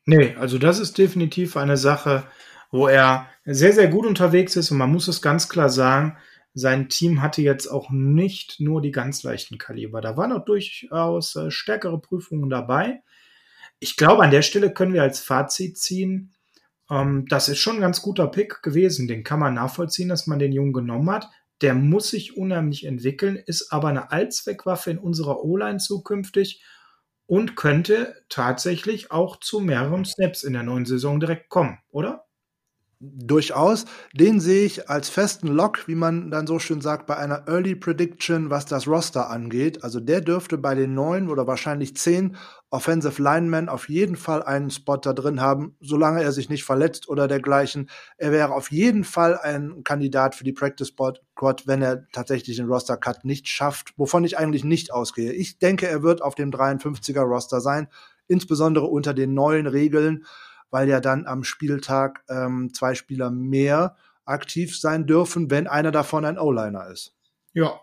A: Nee, also das ist definitiv eine Sache, wo er sehr, sehr gut unterwegs ist und man muss es ganz klar sagen, sein Team hatte jetzt auch nicht nur die ganz leichten Kaliber. Da waren auch durchaus äh, stärkere Prüfungen dabei. Ich glaube, an der Stelle können wir als Fazit ziehen, ähm, das ist schon ein ganz guter Pick gewesen. Den kann man nachvollziehen, dass man den Jungen genommen hat. Der muss sich unheimlich entwickeln, ist aber eine Allzweckwaffe in unserer O-Line zukünftig und könnte tatsächlich auch zu mehreren Snaps in der neuen Saison direkt kommen, oder?
B: Durchaus. Den sehe ich als festen Lock, wie man dann so schön sagt, bei einer Early Prediction, was das Roster angeht. Also der dürfte bei den neun oder wahrscheinlich zehn Offensive Linemen auf jeden Fall einen Spot da drin haben, solange er sich nicht verletzt oder dergleichen. Er wäre auf jeden Fall ein Kandidat für die Practice Squad, wenn er tatsächlich den Roster Cut nicht schafft, wovon ich eigentlich nicht ausgehe. Ich denke, er wird auf dem 53er Roster sein, insbesondere unter den neuen Regeln weil ja dann am Spieltag ähm, zwei Spieler mehr aktiv sein dürfen, wenn einer davon ein O-Liner ist.
A: Ja.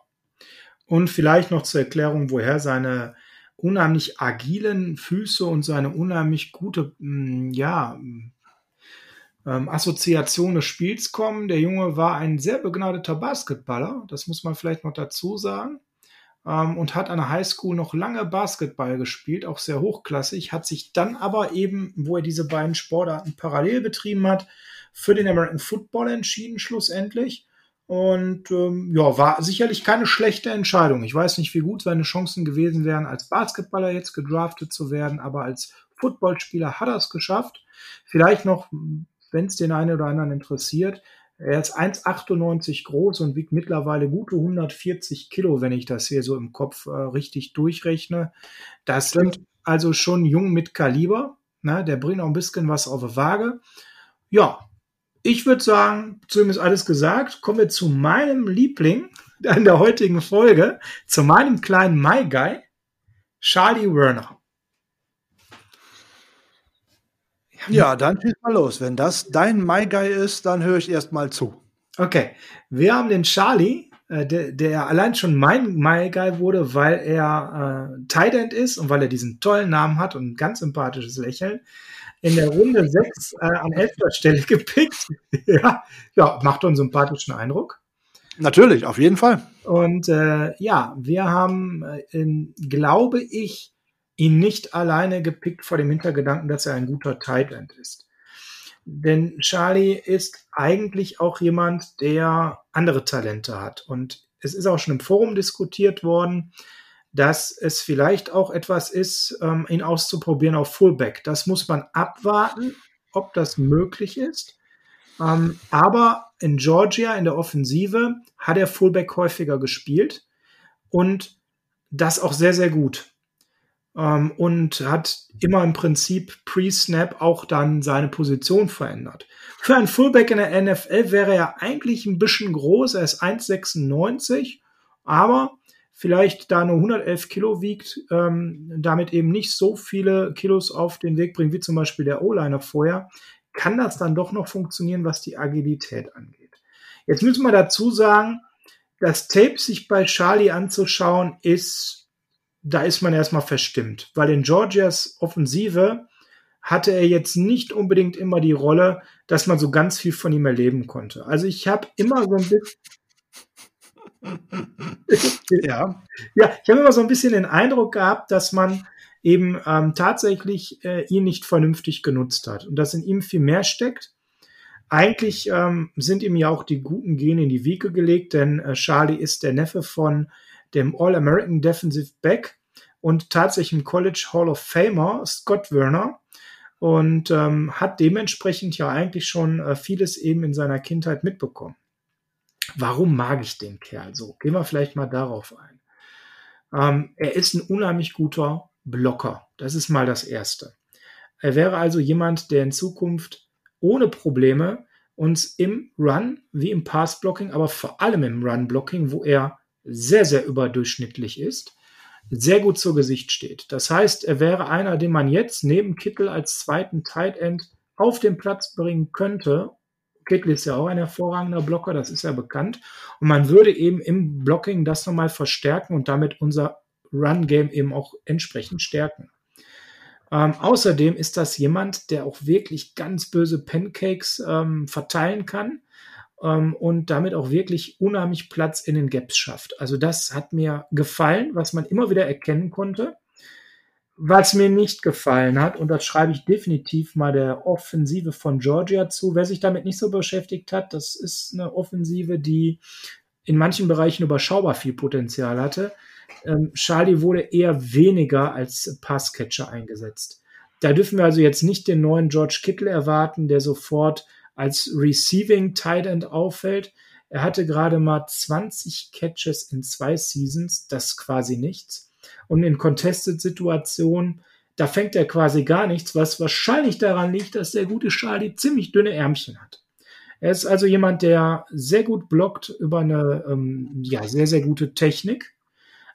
A: Und vielleicht noch zur Erklärung, woher seine unheimlich agilen Füße und seine unheimlich gute, mm, ja, ähm, Assoziation des Spiels kommen. Der Junge war ein sehr begnadeter Basketballer, das muss man vielleicht noch dazu sagen und hat an der Highschool noch lange Basketball gespielt, auch sehr hochklassig, hat sich dann aber eben, wo er diese beiden Sportarten parallel betrieben hat, für den American Football entschieden schlussendlich. Und ähm, ja, war sicherlich keine schlechte Entscheidung. Ich weiß nicht, wie gut seine Chancen gewesen wären, als Basketballer jetzt gedraftet zu werden, aber als Footballspieler hat er es geschafft. Vielleicht noch, wenn es den einen oder anderen interessiert, er ist 1,98 groß und wiegt mittlerweile gute 140 Kilo, wenn ich das hier so im Kopf äh, richtig durchrechne. Das sind also schon jung mit Kaliber. Ne? Der bringt auch ein bisschen was auf die Waage. Ja, ich würde sagen, zu ihm ist alles gesagt. Kommen wir zu meinem Liebling in der heutigen Folge, zu meinem kleinen My Guy, Charlie Werner.
B: Ja, dann schieß mal los. Wenn das dein My Guy ist, dann höre ich erst mal zu.
A: Okay, wir haben den Charlie, äh, der, der allein schon mein My Guy wurde, weil er äh, Tight End ist und weil er diesen tollen Namen hat und ein ganz sympathisches Lächeln. In der Runde 6 äh, an 11. Stelle gepickt. ja, ja, macht einen sympathischen Eindruck.
B: Natürlich, auf jeden Fall.
A: Und äh, ja, wir haben, äh, in, glaube ich, ihn nicht alleine gepickt vor dem Hintergedanken, dass er ein guter Tight End ist. Denn Charlie ist eigentlich auch jemand, der andere Talente hat. Und es ist auch schon im Forum diskutiert worden, dass es vielleicht auch etwas ist, ähm, ihn auszuprobieren auf Fullback. Das muss man abwarten, ob das möglich ist. Ähm, aber in Georgia in der Offensive hat er Fullback häufiger gespielt und das auch sehr, sehr gut ähm, und hat immer im Prinzip pre-Snap auch dann seine Position verändert. Für einen Fullback in der NFL wäre er eigentlich ein bisschen groß, er ist 1,96, aber vielleicht da nur 111 Kilo wiegt, ähm, damit eben nicht so viele Kilos auf den Weg bringt, wie zum Beispiel der O-Liner vorher, kann das dann doch noch funktionieren, was die Agilität angeht. Jetzt müssen wir dazu sagen, das Tape sich bei Charlie anzuschauen, ist da ist man erstmal verstimmt, weil in Georgias Offensive hatte er jetzt nicht unbedingt immer die Rolle, dass man so ganz viel von ihm erleben konnte. Also ich habe immer so ein bisschen ja. Ja, ich habe immer so ein bisschen den Eindruck gehabt, dass man eben ähm, tatsächlich äh, ihn nicht vernünftig genutzt hat und dass in ihm viel mehr steckt. Eigentlich ähm, sind ihm ja auch die guten Gene in die Wiege gelegt, denn äh, Charlie ist der Neffe von dem All-American Defensive Back und tatsächlich im College Hall of Famer Scott Werner und ähm, hat dementsprechend ja eigentlich schon äh, vieles eben in seiner Kindheit mitbekommen. Warum mag ich den Kerl so? Gehen wir vielleicht mal darauf ein. Ähm, er ist ein unheimlich guter Blocker. Das ist mal das Erste. Er wäre also jemand, der in Zukunft ohne Probleme uns im Run wie im Pass-Blocking, aber vor allem im Run-Blocking, wo er sehr, sehr überdurchschnittlich ist, sehr gut zu Gesicht steht. Das heißt, er wäre einer, den man jetzt neben Kittel als zweiten Tight End auf den Platz bringen könnte. Kittel ist ja auch ein hervorragender Blocker, das ist ja bekannt. Und man würde eben im Blocking das nochmal verstärken und damit unser Run-Game eben auch entsprechend stärken. Ähm, außerdem ist das jemand, der auch wirklich ganz böse Pancakes ähm, verteilen kann ähm, und damit auch wirklich unheimlich Platz in den Gaps schafft. Also das hat mir gefallen, was man immer wieder erkennen konnte. Was mir nicht gefallen hat, und das schreibe ich definitiv mal der Offensive von Georgia zu, wer sich damit nicht so beschäftigt hat, das ist eine Offensive, die in manchen Bereichen überschaubar viel Potenzial hatte. Ähm, Charlie wurde eher weniger als Passcatcher eingesetzt. Da dürfen wir also jetzt nicht den neuen George Kittle erwarten, der sofort als Receiving Tight End auffällt. Er hatte gerade mal 20 Catches in zwei Seasons, das quasi nichts. Und in Contested-Situationen, da fängt er quasi gar nichts, was wahrscheinlich daran liegt, dass der gute Charlie ziemlich dünne Ärmchen hat. Er ist also jemand, der sehr gut blockt über eine ähm, ja, sehr, sehr gute Technik.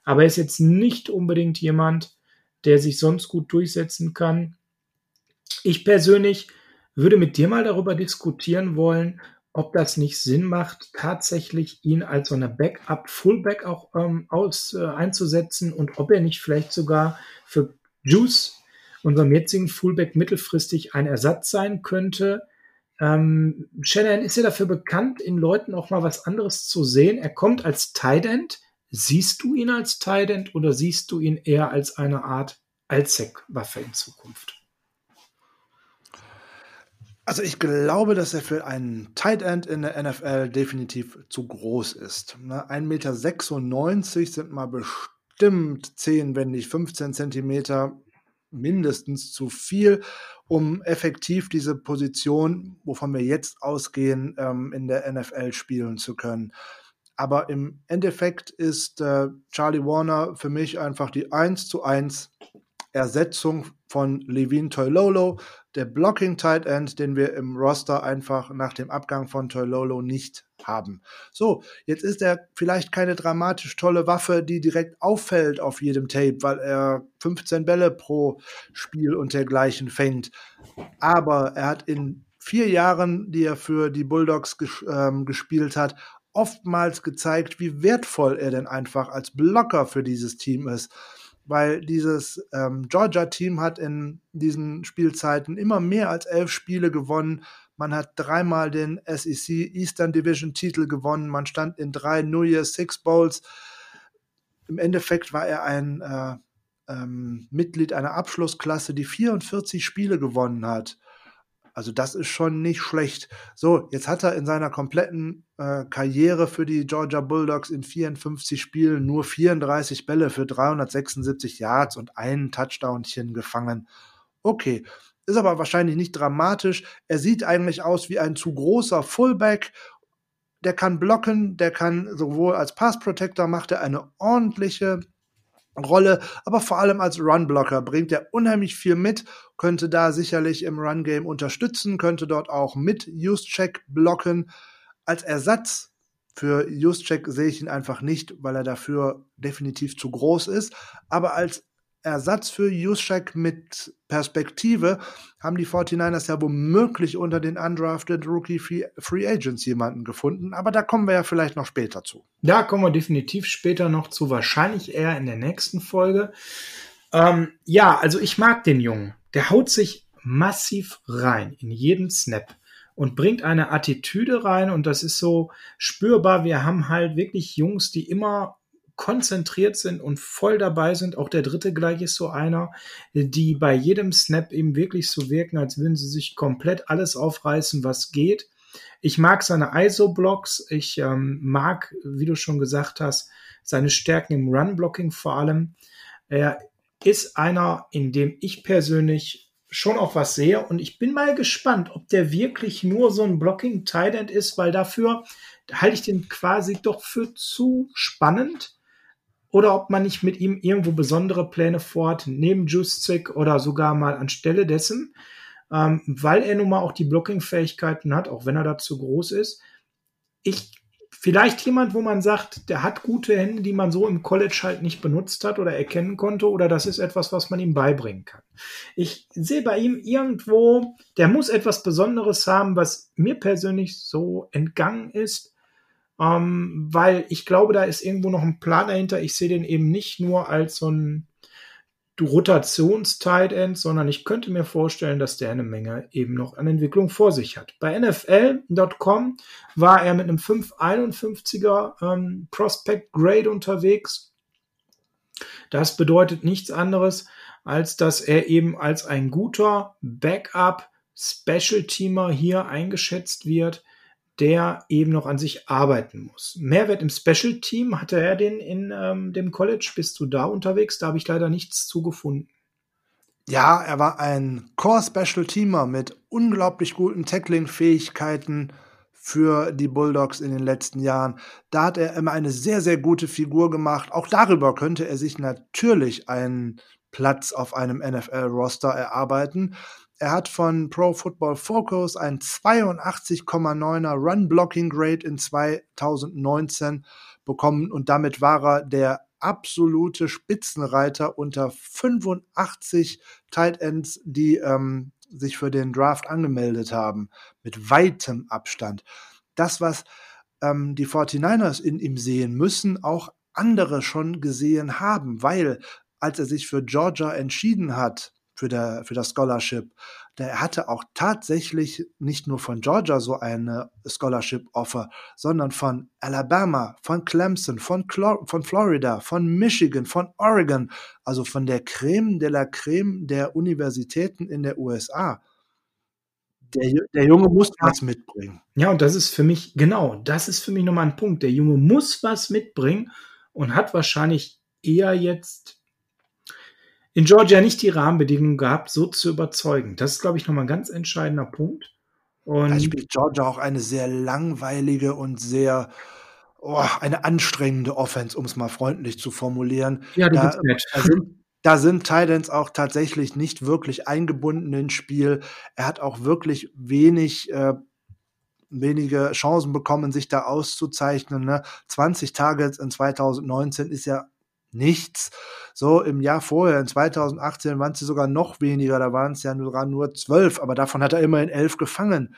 A: Aber er ist jetzt nicht unbedingt jemand, der sich sonst gut durchsetzen kann. Ich persönlich würde mit dir mal darüber diskutieren wollen, ob das nicht Sinn macht, tatsächlich ihn als so eine Backup, Fullback auch ähm, aus, äh, einzusetzen und ob er nicht vielleicht sogar für Juice, unserem jetzigen Fullback, mittelfristig ein Ersatz sein könnte. Ähm, Shannon ist ja dafür bekannt, in Leuten auch mal was anderes zu sehen. Er kommt als Tight End. Siehst du ihn als Tight End oder siehst du ihn eher als eine Art Allzweckwaffe in Zukunft?
B: Also ich glaube, dass er für einen Tight End in der NFL definitiv zu groß ist. 1,96 Meter sind mal bestimmt 10, wenn nicht 15 Zentimeter mindestens zu viel, um effektiv diese Position, wovon wir jetzt ausgehen, ähm, in der NFL spielen zu können. Aber im Endeffekt ist äh, Charlie Warner für mich einfach die 1 zu 1 Ersetzung von Levine Toilolo, der Blocking Tight End, den wir im Roster einfach nach dem Abgang von Toilolo nicht haben. So, jetzt ist er vielleicht keine dramatisch tolle Waffe, die direkt auffällt auf jedem Tape, weil er 15 Bälle pro Spiel und dergleichen fängt. Aber er hat in vier Jahren, die er für die Bulldogs ges ähm, gespielt hat, oftmals gezeigt, wie wertvoll er denn einfach als Blocker für dieses Team ist weil dieses ähm, Georgia-Team hat in diesen Spielzeiten immer mehr als elf Spiele gewonnen. Man hat dreimal den SEC Eastern Division Titel gewonnen. Man stand in drei New Year's Six Bowls. Im Endeffekt war er ein äh, ähm, Mitglied einer Abschlussklasse, die 44 Spiele gewonnen hat. Also das ist schon nicht schlecht. So, jetzt hat er in seiner kompletten äh, Karriere für die Georgia Bulldogs in 54 Spielen nur 34 Bälle für 376 Yards und einen Touchdownchen gefangen. Okay, ist aber wahrscheinlich nicht dramatisch. Er sieht eigentlich aus wie ein zu großer Fullback. Der kann blocken, der kann sowohl als Pass Protector macht er eine ordentliche Rolle, aber vor allem als Runblocker bringt er unheimlich viel mit, könnte da sicherlich im Run-Game unterstützen, könnte dort auch mit Juszczyk blocken. Als Ersatz für Juszczyk sehe ich ihn einfach nicht, weil er dafür definitiv zu groß ist, aber als Ersatz für Juszczyk mit Perspektive haben die 49ers ja womöglich unter den undrafted Rookie Free Agents jemanden gefunden, aber da kommen wir ja vielleicht noch später zu.
A: Da kommen wir definitiv später noch zu, wahrscheinlich eher in der nächsten Folge. Ähm, ja, also ich mag den Jungen. Der haut sich massiv rein in jeden Snap und bringt eine Attitüde rein und das ist so spürbar. Wir haben halt wirklich Jungs, die immer konzentriert sind und voll dabei sind. Auch der dritte gleich ist so einer, die bei jedem Snap eben wirklich so wirken, als würden sie sich komplett alles aufreißen, was geht. Ich mag seine ISO-Blocks. Ich ähm, mag, wie du schon gesagt hast, seine Stärken im Run-Blocking vor allem. Er ist einer, in dem ich persönlich schon auch was sehe und ich bin mal gespannt, ob der wirklich nur so ein Blocking Tight End ist, weil dafür halte ich den quasi doch für zu spannend oder ob man nicht mit ihm irgendwo besondere Pläne vorhat, neben Juszczyk oder sogar mal anstelle dessen, ähm, weil er nun mal auch die Blocking-Fähigkeiten hat, auch wenn er dazu groß ist. Ich Vielleicht jemand, wo man sagt, der hat gute Hände, die man so im College halt nicht benutzt hat oder erkennen konnte, oder das ist etwas, was man ihm beibringen kann. Ich sehe bei ihm irgendwo, der muss etwas Besonderes haben, was mir persönlich so entgangen ist, ähm, weil ich glaube, da ist irgendwo noch ein Plan dahinter. Ich sehe den eben nicht nur als so ein Rotations-Tight End, sondern ich könnte mir vorstellen, dass der eine Menge eben noch an Entwicklung vor sich hat. Bei NFL.com war er mit einem 551er ähm, Prospect Grade unterwegs. Das bedeutet nichts anderes, als dass er eben als ein guter Backup Special Teamer hier eingeschätzt wird, der eben noch an sich arbeiten muss. Mehrwert im Special Team hatte er den in ähm, dem College. Bist du da unterwegs? Da habe ich leider nichts zugefunden.
B: Ja, er war ein Core Special Teamer mit unglaublich guten Tackling-Fähigkeiten für die Bulldogs in den letzten Jahren. Da hat er immer eine sehr, sehr gute Figur gemacht. Auch darüber könnte er sich natürlich einen Platz auf einem NFL-Roster erarbeiten. Er hat von Pro Football Focus ein 82,9er Run Blocking Grade in 2019 bekommen und damit war er der absolute Spitzenreiter unter 85 Tight Ends, die ähm, sich für den Draft angemeldet haben, mit weitem Abstand. Das, was ähm, die 49ers in ihm sehen, müssen auch andere schon gesehen haben, weil als er sich für Georgia entschieden hat, für, der, für das Scholarship. Der hatte auch tatsächlich nicht nur von Georgia so eine Scholarship-Offer, sondern von Alabama, von Clemson, von, Clor von Florida, von Michigan, von Oregon, also von der Creme de la Creme der Universitäten in der USA. Der, der, Junge muss was mitbringen.
A: Ja, und das ist für mich, genau, das ist für mich nochmal ein Punkt. Der Junge muss was mitbringen und hat wahrscheinlich eher jetzt in Georgia nicht die Rahmenbedingungen gehabt, so zu überzeugen. Das ist, glaube ich, nochmal ein ganz entscheidender Punkt.
B: Und da spielt Georgia auch eine sehr langweilige und sehr oh, eine anstrengende Offense, um es mal freundlich zu formulieren.
A: Ja, du da, bist nett.
B: Da sind, da sind Titans auch tatsächlich nicht wirklich eingebunden ins Spiel. Er hat auch wirklich wenig äh, wenige Chancen bekommen, sich da auszuzeichnen. Ne? 20 Targets in 2019 ist ja nichts. So im Jahr vorher, in 2018, waren es sogar noch weniger, da waren es ja sogar nur zwölf, aber davon hat er immerhin elf gefangen.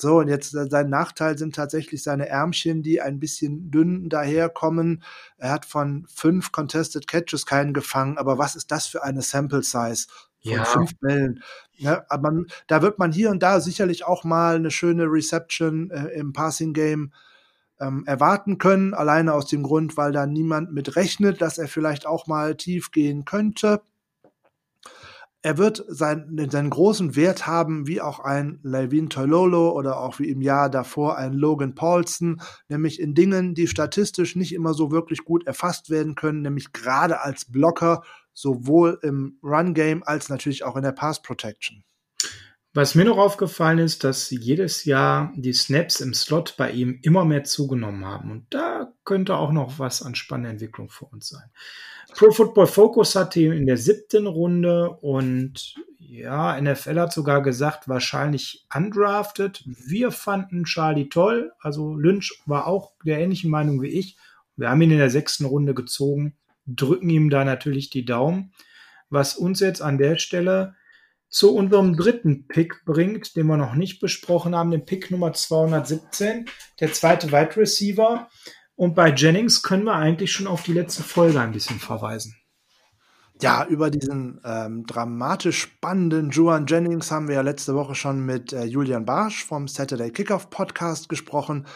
B: So, und jetzt äh, sein Nachteil sind tatsächlich seine Ärmchen, die ein bisschen dünn daherkommen. Er hat von fünf Contested Catches keinen gefangen, aber was ist das für eine Sample Size? Von ja. fünf Bällen. Ja, aber da wird man hier und da sicherlich auch mal eine schöne Reception äh, im Passing Game ähm, erwarten können, alleine aus dem Grund, weil da niemand mit rechnet, dass er vielleicht auch mal tief gehen könnte. Er wird seinen, seinen großen Wert haben, wie auch ein Levin Tololo oder auch wie im Jahr davor ein Logan Paulson, nämlich in Dingen, die statistisch nicht immer so wirklich gut erfasst werden können, nämlich gerade als Blocker, sowohl im Run-Game als natürlich auch in der Pass-Protection.
A: Was mir noch aufgefallen ist, dass jedes Jahr die Snaps im Slot bei ihm immer mehr zugenommen haben. Und da könnte auch noch was an spannender Entwicklung für uns sein. Pro Football Focus hatte ihn in der siebten Runde und ja, NFL hat sogar gesagt, wahrscheinlich undrafted. Wir fanden Charlie toll. Also Lynch war auch der ähnlichen Meinung wie ich. Wir haben ihn in der sechsten Runde gezogen, drücken ihm da natürlich die Daumen. Was uns jetzt an der Stelle zu unserem dritten Pick bringt, den wir noch nicht besprochen haben, den Pick Nummer 217, der zweite Wide Receiver. Und bei Jennings können wir eigentlich schon auf die letzte Folge ein bisschen verweisen.
B: Ja, über diesen ähm, dramatisch spannenden Juan Jennings haben wir ja letzte Woche schon mit äh, Julian Barsch vom Saturday Kickoff Podcast gesprochen.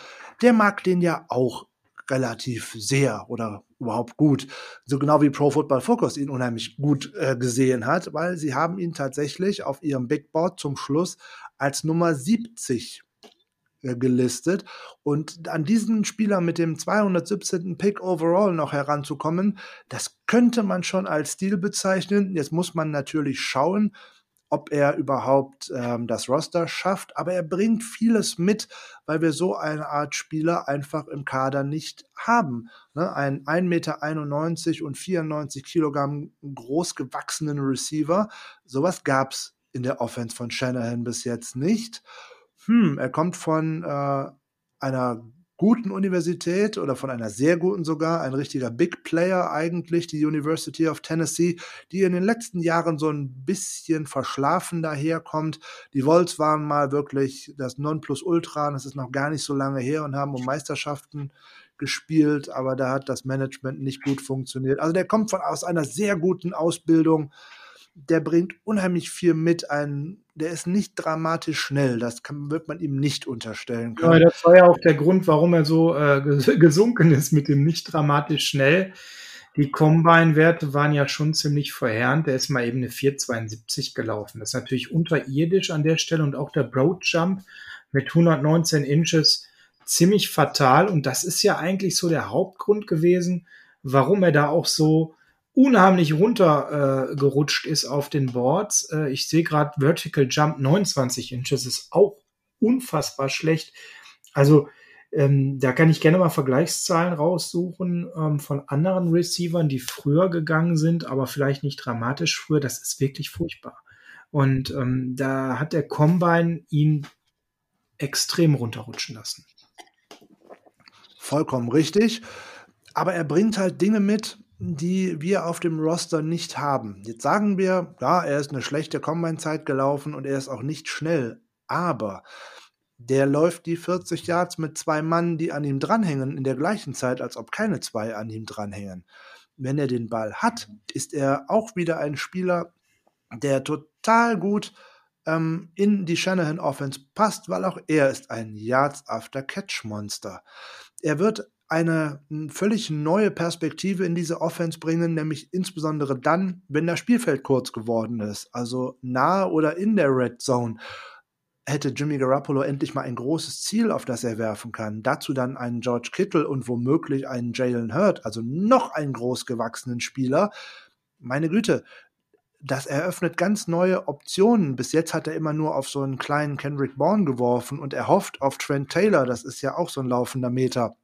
B: Der mag den ja auch relativ sehr oder überhaupt gut. So genau wie Pro Football Focus ihn unheimlich gut äh, gesehen hat, weil sie haben ihn tatsächlich auf ihrem Big Board zum Schluss als Nummer 70 äh, gelistet. Und an diesen Spieler mit dem 217. Pick overall noch heranzukommen, das könnte man schon als Stil bezeichnen. Jetzt muss man natürlich schauen, ob er überhaupt ähm, das Roster schafft. Aber er bringt vieles mit, weil wir so eine Art Spieler einfach im Kader nicht haben. Ne? Ein 1,91 Meter und 94 Kilogramm groß gewachsenen Receiver. Sowas gab's in der Offense von Shanahan bis jetzt nicht hm, er kommt von äh, einer guten Universität oder von einer sehr guten sogar, ein richtiger Big Player eigentlich, die University of Tennessee, die in den letzten Jahren so ein bisschen verschlafen daherkommt. Die Wolves waren mal wirklich das Nonplusultra, das ist noch gar nicht so lange her und haben um Meisterschaften gespielt, aber da hat das Management nicht gut funktioniert. Also der kommt von aus einer sehr guten Ausbildung der bringt unheimlich viel mit. Ein, der ist nicht dramatisch schnell. Das kann, wird man ihm nicht unterstellen können.
A: Ja, das war ja auch der Grund, warum er so äh, gesunken ist mit dem nicht dramatisch schnell. Die Combine-Werte waren ja schon ziemlich verheerend. Der ist mal eben eine 4,72 gelaufen. Das ist natürlich unterirdisch an der Stelle und auch der Broad Jump mit 119 Inches ziemlich fatal. Und das ist ja eigentlich so der Hauptgrund gewesen, warum er da auch so unheimlich runtergerutscht äh, ist auf den Boards. Äh, ich sehe gerade Vertical Jump 29 Inches ist auch unfassbar schlecht. Also ähm, da kann ich gerne mal Vergleichszahlen raussuchen ähm, von anderen Receivern, die früher gegangen sind, aber vielleicht nicht dramatisch früher. Das ist wirklich furchtbar. Und ähm, da hat der Combine ihn extrem runterrutschen lassen.
B: Vollkommen richtig. Aber er bringt halt Dinge mit, die wir auf dem Roster nicht haben. Jetzt sagen wir, ja, er ist eine schlechte Combine-Zeit gelaufen und er ist auch nicht schnell, aber der läuft die 40 Yards mit zwei Mann, die an ihm dranhängen, in der gleichen Zeit, als ob keine zwei an ihm dranhängen. Wenn er den Ball hat, ist er auch wieder ein Spieler, der total gut ähm, in die Shanahan Offense passt, weil auch er ist ein Yards After Catch Monster. Er wird eine völlig neue Perspektive in diese Offense bringen, nämlich insbesondere dann, wenn das Spielfeld kurz geworden ist, also nahe oder in der Red Zone hätte Jimmy Garoppolo endlich mal ein großes Ziel, auf das er werfen kann. Dazu dann einen George Kittle und womöglich einen Jalen Hurt, also noch einen großgewachsenen Spieler. Meine Güte, das eröffnet ganz neue Optionen. Bis jetzt hat er immer nur auf so einen kleinen Kendrick Bourne geworfen und er hofft auf Trent Taylor, das ist ja auch so ein laufender Meter.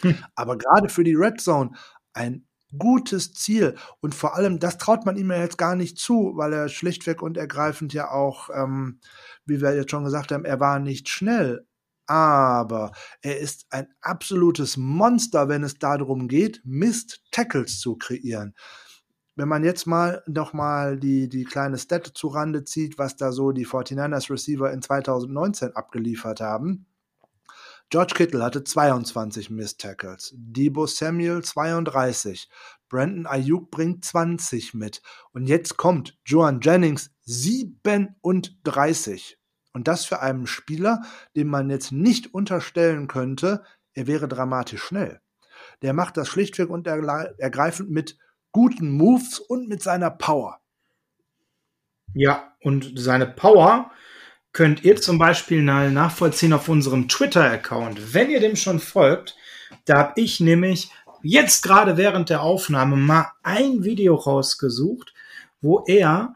B: Hm. Aber gerade für die Red Zone ein gutes Ziel. Und vor allem, das traut man ihm ja jetzt gar nicht zu, weil er schlichtweg und ergreifend ja auch, ähm, wie wir jetzt schon gesagt haben, er war nicht schnell. Aber er ist ein absolutes Monster, wenn es darum geht, Mist-Tackles zu kreieren. Wenn man jetzt mal noch mal die, die kleine Stat zu Rande zieht, was da so die 49ers Receiver in 2019 abgeliefert haben, George Kittle hatte 22 Missed Tackles, Debo Samuel 32, Brandon Ayuk bringt 20 mit und jetzt kommt Joan Jennings 37. Und das für einen Spieler, dem man jetzt nicht unterstellen könnte, er wäre dramatisch schnell. Der macht das schlichtweg und ergreifend mit guten Moves und mit seiner Power.
A: Ja, und seine Power könnt ihr zum Beispiel nachvollziehen auf unserem Twitter-Account. Wenn ihr dem schon folgt, da habe ich nämlich jetzt gerade während der Aufnahme mal ein Video rausgesucht, wo er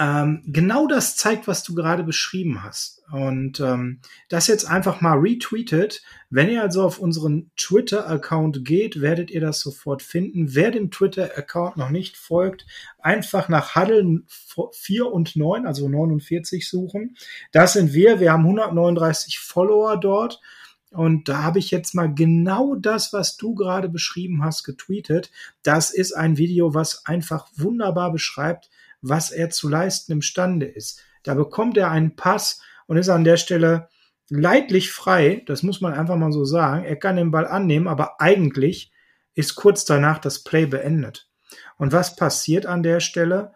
A: ähm, genau das zeigt, was du gerade beschrieben hast. Und ähm, das jetzt einfach mal retweetet. Wenn ihr also auf unseren Twitter-Account geht, werdet ihr das sofort finden. Wer dem Twitter-Account noch nicht folgt, einfach nach Huddle 4 und 9, also 49 suchen. Das sind wir. Wir haben 139 Follower dort. Und da habe ich jetzt mal genau das, was du gerade beschrieben hast, getweetet. Das ist ein Video, was einfach wunderbar beschreibt, was er zu leisten imstande ist. Da bekommt er einen Pass und ist an der Stelle leidlich frei. Das muss man einfach mal so sagen. Er kann den Ball annehmen, aber eigentlich ist kurz danach das Play beendet. Und was passiert an der Stelle?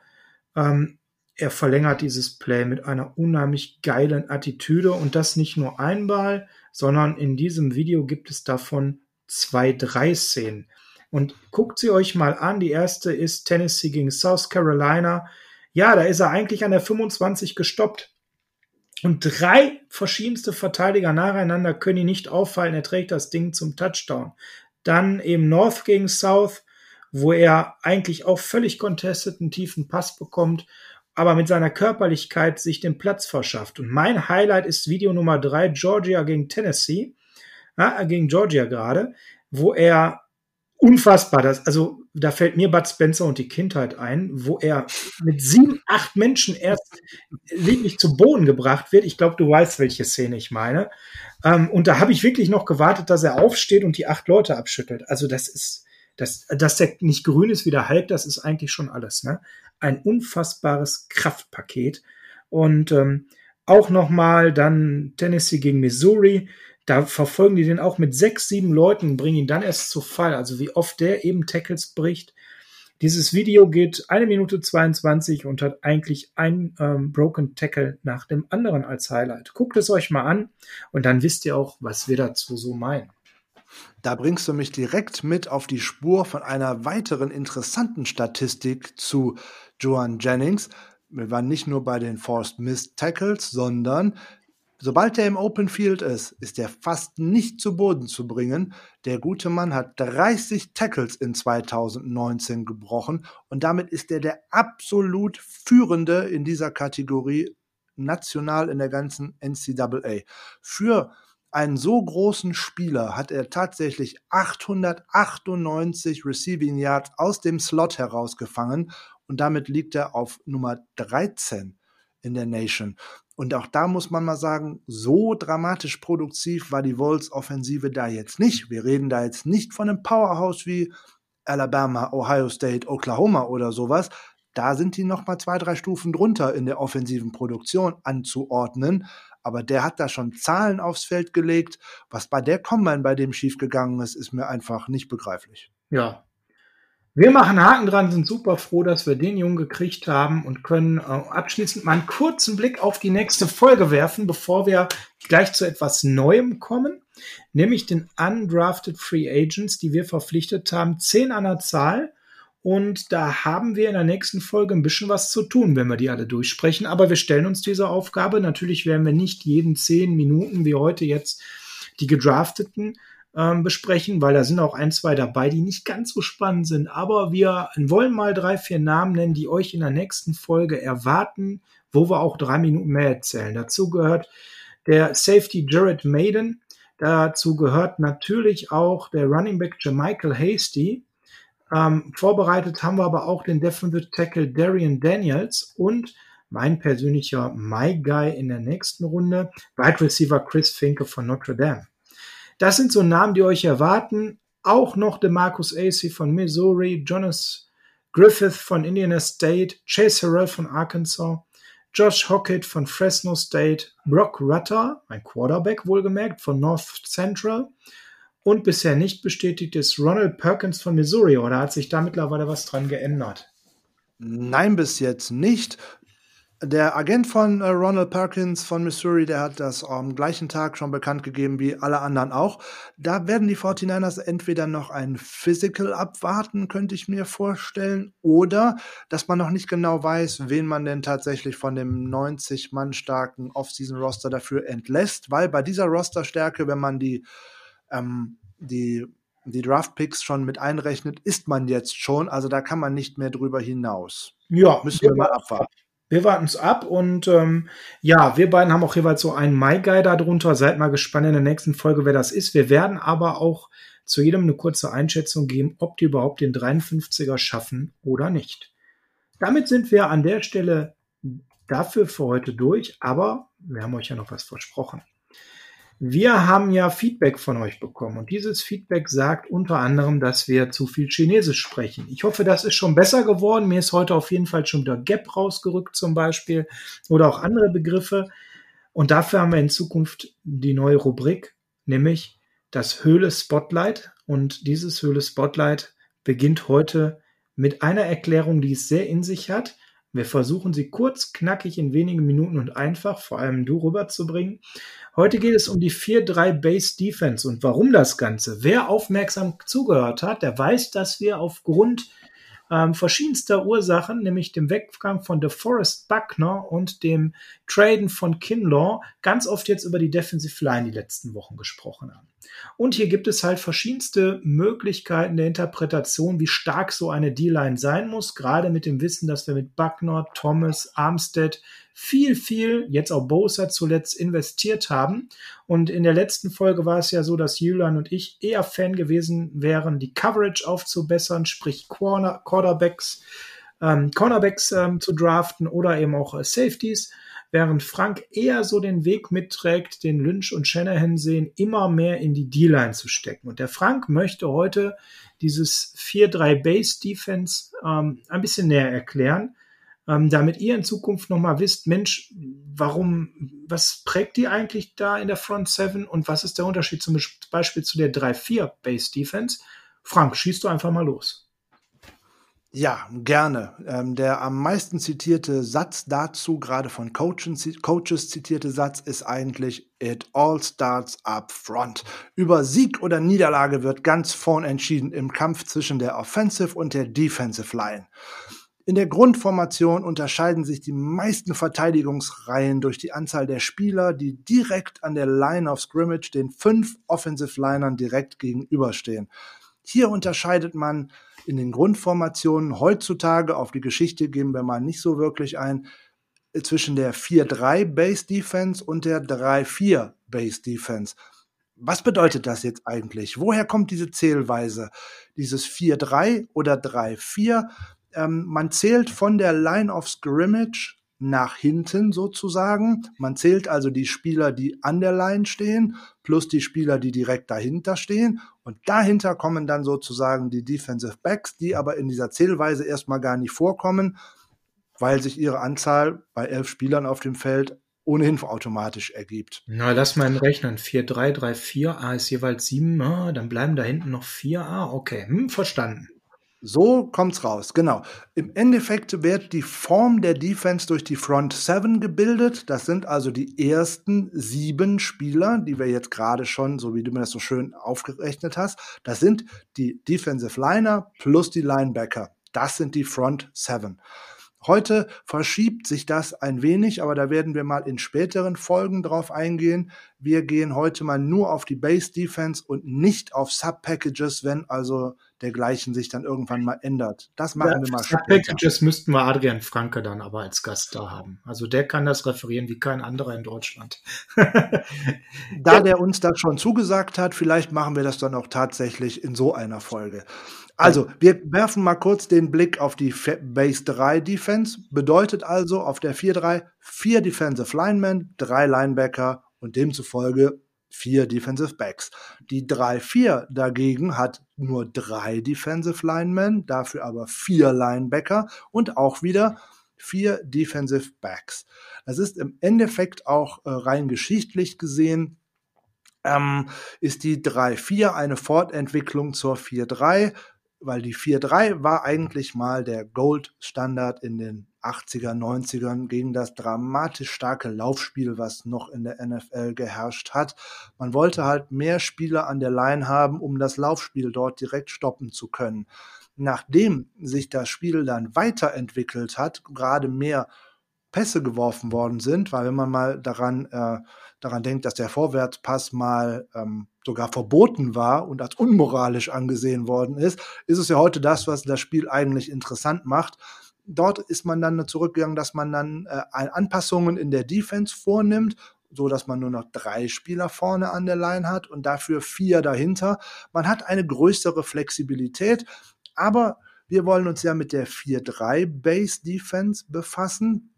A: Ähm, er verlängert dieses Play mit einer unheimlich geilen Attitüde und das nicht nur einmal, sondern in diesem Video gibt es davon zwei, drei Szenen. Und guckt sie euch mal an. Die erste ist Tennessee gegen South Carolina. Ja, da ist er eigentlich an der 25 gestoppt. Und drei verschiedenste Verteidiger nacheinander können ihn nicht auffallen. Er trägt das Ding zum Touchdown. Dann eben North gegen South, wo er eigentlich auch völlig contested einen tiefen Pass bekommt aber mit seiner Körperlichkeit sich den Platz verschafft. Und mein Highlight ist Video Nummer drei, Georgia gegen Tennessee, ja, gegen Georgia gerade, wo er unfassbar, das, also da fällt mir Bud Spencer und die Kindheit ein, wo er mit sieben, acht Menschen erst wirklich zu Boden gebracht wird. Ich glaube, du weißt, welche Szene ich meine. Ähm, und da habe ich wirklich noch gewartet, dass er aufsteht und die acht Leute abschüttelt. Also das ist, das, dass der nicht grün ist wie der Hulk, das ist eigentlich schon alles. Ne? ein unfassbares Kraftpaket. Und ähm, auch nochmal dann Tennessee gegen Missouri. Da verfolgen die den auch mit sechs, sieben Leuten, bringen ihn dann erst zu Fall. Also wie oft der eben Tackles bricht. Dieses Video geht eine Minute 22 und hat eigentlich ein ähm, Broken Tackle nach dem anderen als Highlight. Guckt es euch mal an und dann wisst ihr auch, was wir dazu so meinen.
B: Da bringst du mich direkt mit auf die Spur von einer weiteren interessanten Statistik zu Joan Jennings. Wir waren nicht nur bei den Forced Missed Tackles, sondern sobald er im Open Field ist, ist er fast nicht zu Boden zu bringen. Der gute Mann hat 30 Tackles in 2019 gebrochen und damit ist er der absolut führende in dieser Kategorie national in der ganzen NCAA. Für einen so großen Spieler hat er tatsächlich 898 Receiving Yards aus dem Slot herausgefangen und damit liegt er auf Nummer 13 in der Nation. Und auch da muss man mal sagen, so dramatisch produktiv war die Wolves Offensive da jetzt nicht. Wir reden da jetzt nicht von einem Powerhouse wie Alabama, Ohio State, Oklahoma oder sowas. Da sind die noch mal zwei, drei Stufen drunter in der offensiven Produktion anzuordnen aber der hat da schon Zahlen aufs Feld gelegt. Was bei der Combine bei dem schiefgegangen ist, ist mir einfach nicht begreiflich.
A: Ja. Wir machen Haken dran, sind super froh, dass wir den Jungen gekriegt haben und können äh, abschließend mal einen kurzen Blick auf die nächste Folge werfen, bevor wir gleich zu etwas Neuem kommen, nämlich den Undrafted Free Agents, die wir verpflichtet haben, zehn an der Zahl und da haben wir in der nächsten Folge ein bisschen was zu tun, wenn wir die alle durchsprechen. Aber wir stellen uns diese Aufgabe. Natürlich werden wir nicht jeden zehn Minuten wie heute jetzt die gedrafteten ähm, besprechen, weil da sind auch ein, zwei dabei, die nicht ganz so spannend sind. Aber wir wollen mal drei, vier Namen nennen, die euch in der nächsten Folge erwarten, wo wir auch drei Minuten mehr erzählen. Dazu gehört der Safety Jared Maiden. Dazu gehört natürlich auch der Running Back Jermichael Hasty ähm, vorbereitet haben wir aber auch den Defensive Tackle Darian Daniels und mein persönlicher My Guy in der nächsten Runde, Wide Receiver Chris Finke von Notre Dame. Das sind so Namen, die euch erwarten. Auch noch der Marcus Acey von Missouri, Jonas Griffith von Indiana State, Chase Harrell von Arkansas, Josh Hockett von Fresno State, Brock Rutter, ein Quarterback wohlgemerkt, von North Central und bisher nicht bestätigt ist Ronald Perkins von Missouri oder hat sich da mittlerweile was dran geändert?
B: Nein, bis jetzt nicht. Der Agent von äh, Ronald Perkins von Missouri, der hat das am gleichen Tag schon bekannt gegeben wie alle anderen auch. Da werden die 49ers entweder noch ein Physical abwarten, könnte ich mir vorstellen, oder dass man noch nicht genau weiß, wen man denn tatsächlich von dem 90 Mann starken Off-Season-Roster dafür entlässt, weil bei dieser Rosterstärke, wenn man die ähm, die, die Draft-Picks schon mit einrechnet, ist man jetzt schon. Also da kann man nicht mehr drüber hinaus.
A: Ja, müssen wir, wir mal abwarten. Wir warten es ab und ähm, ja, wir beiden haben auch jeweils so einen My Guy darunter. Seid mal gespannt in der nächsten Folge, wer das ist. Wir werden aber auch zu jedem eine kurze Einschätzung geben, ob die überhaupt den 53er schaffen oder nicht. Damit sind wir an der Stelle dafür für heute durch, aber wir haben euch ja noch was versprochen. Wir haben ja Feedback von euch bekommen und dieses Feedback sagt unter anderem, dass wir zu viel Chinesisch sprechen. Ich hoffe, das ist schon besser geworden. Mir ist heute auf jeden Fall schon wieder Gap rausgerückt zum Beispiel oder auch andere Begriffe. Und dafür haben wir in Zukunft die neue Rubrik, nämlich das Höhle Spotlight. Und dieses Höhle Spotlight beginnt heute mit einer Erklärung, die es sehr in sich hat. Wir versuchen sie kurz, knackig in wenigen Minuten und einfach, vor allem du rüberzubringen. Heute geht es um die 4-3 Base Defense und warum das Ganze. Wer aufmerksam zugehört hat, der weiß, dass wir aufgrund ähm, verschiedenster Ursachen, nämlich dem Weggang von DeForest Buckner und dem Traden von Kinlaw, ganz oft jetzt über die Defensive Line die letzten Wochen gesprochen haben. Und hier gibt es halt verschiedenste Möglichkeiten der Interpretation, wie stark so eine D-Line sein muss, gerade mit dem Wissen, dass wir mit Buckner, Thomas, Armstead viel, viel, jetzt auch Bosa zuletzt investiert haben. Und in der letzten Folge war es ja so, dass Julian und ich eher Fan gewesen wären, die Coverage aufzubessern, sprich Corner, Quarterbacks, ähm, Cornerbacks ähm, zu draften oder eben auch äh, Safeties während Frank eher so den Weg mitträgt, den Lynch und Shanahan sehen, immer mehr in die D-Line zu stecken. Und der Frank möchte heute dieses 4-3 Base Defense ähm, ein bisschen näher erklären, ähm, damit ihr in Zukunft nochmal wisst, Mensch, warum, was prägt die eigentlich da in der Front 7 und was ist der Unterschied zum Beispiel zu der 3-4 Base Defense? Frank, schießt du einfach mal los.
B: Ja, gerne. Ähm, der am meisten zitierte Satz dazu, gerade von Coaches, Coaches zitierte Satz, ist eigentlich It all starts up front. Über Sieg oder Niederlage wird ganz vorn entschieden im Kampf zwischen der Offensive und der Defensive Line. In der Grundformation unterscheiden sich die meisten Verteidigungsreihen durch die Anzahl der Spieler, die direkt an der Line of Scrimmage den fünf Offensive Linern direkt gegenüberstehen. Hier unterscheidet man in den Grundformationen heutzutage, auf die Geschichte gehen wir mal nicht so wirklich ein, zwischen der 4-3 Base Defense und der 3-4 Base Defense. Was bedeutet das jetzt eigentlich? Woher kommt diese Zählweise? Dieses 4-3 oder 3-4? Ähm, man zählt von der Line of Scrimmage nach hinten sozusagen. Man zählt also die Spieler, die an der Line stehen, plus die Spieler, die direkt dahinter stehen. Und dahinter kommen dann sozusagen die Defensive Backs, die aber in dieser Zählweise erstmal gar nicht vorkommen, weil sich ihre Anzahl bei elf Spielern auf dem Feld ohnehin automatisch ergibt.
A: Na, lass mal rechnen. 4, 3, 3, 4, A ist jeweils 7, ah, dann bleiben da hinten noch 4, A, okay, hm, verstanden.
B: So kommt's raus, genau. Im Endeffekt wird die Form der Defense durch die Front Seven gebildet. Das sind also die ersten sieben Spieler, die wir jetzt gerade schon, so wie du mir das so schön aufgerechnet hast. Das sind die Defensive Liner plus die Linebacker. Das sind die Front Seven. Heute verschiebt sich das ein wenig, aber da werden wir mal in späteren Folgen drauf eingehen. Wir gehen heute mal nur auf die Base Defense und nicht auf Sub-Packages, wenn also dergleichen sich dann irgendwann mal ändert. Das machen ja, wir mal
A: später. Sub-Packages müssten wir Adrian Franke dann aber als Gast da haben. Also der kann das referieren wie kein anderer in Deutschland.
B: da der uns das schon zugesagt hat, vielleicht machen wir das dann auch tatsächlich in so einer Folge. Also, wir werfen mal kurz den Blick auf die Base 3 Defense. Bedeutet also auf der 4-3 vier Defensive Linemen, drei Linebacker und demzufolge vier Defensive Backs. Die 3-4 dagegen hat nur drei Defensive Linemen, dafür aber vier Linebacker und auch wieder vier Defensive Backs. Das ist im Endeffekt auch äh, rein geschichtlich gesehen ähm, ist die 3-4 eine Fortentwicklung zur 4-3 weil die 4-3 war eigentlich mal der Gold-Standard in den 80er, 90ern gegen das dramatisch starke Laufspiel, was noch in der NFL geherrscht hat. Man wollte halt mehr Spieler an der Line haben, um das Laufspiel dort direkt stoppen zu können. Nachdem sich das Spiel dann weiterentwickelt hat, gerade mehr Pässe geworfen worden sind, weil wenn man mal daran, äh, daran denkt, dass der Vorwärtspass mal ähm, sogar verboten war und als unmoralisch angesehen worden ist, ist es ja heute das, was das Spiel eigentlich interessant macht. Dort ist man dann zurückgegangen, dass man dann äh, Anpassungen in der Defense vornimmt, so dass man nur noch drei Spieler vorne an der Line hat und dafür vier dahinter. Man hat eine größere Flexibilität, aber wir wollen uns ja mit der 4-3 Base Defense befassen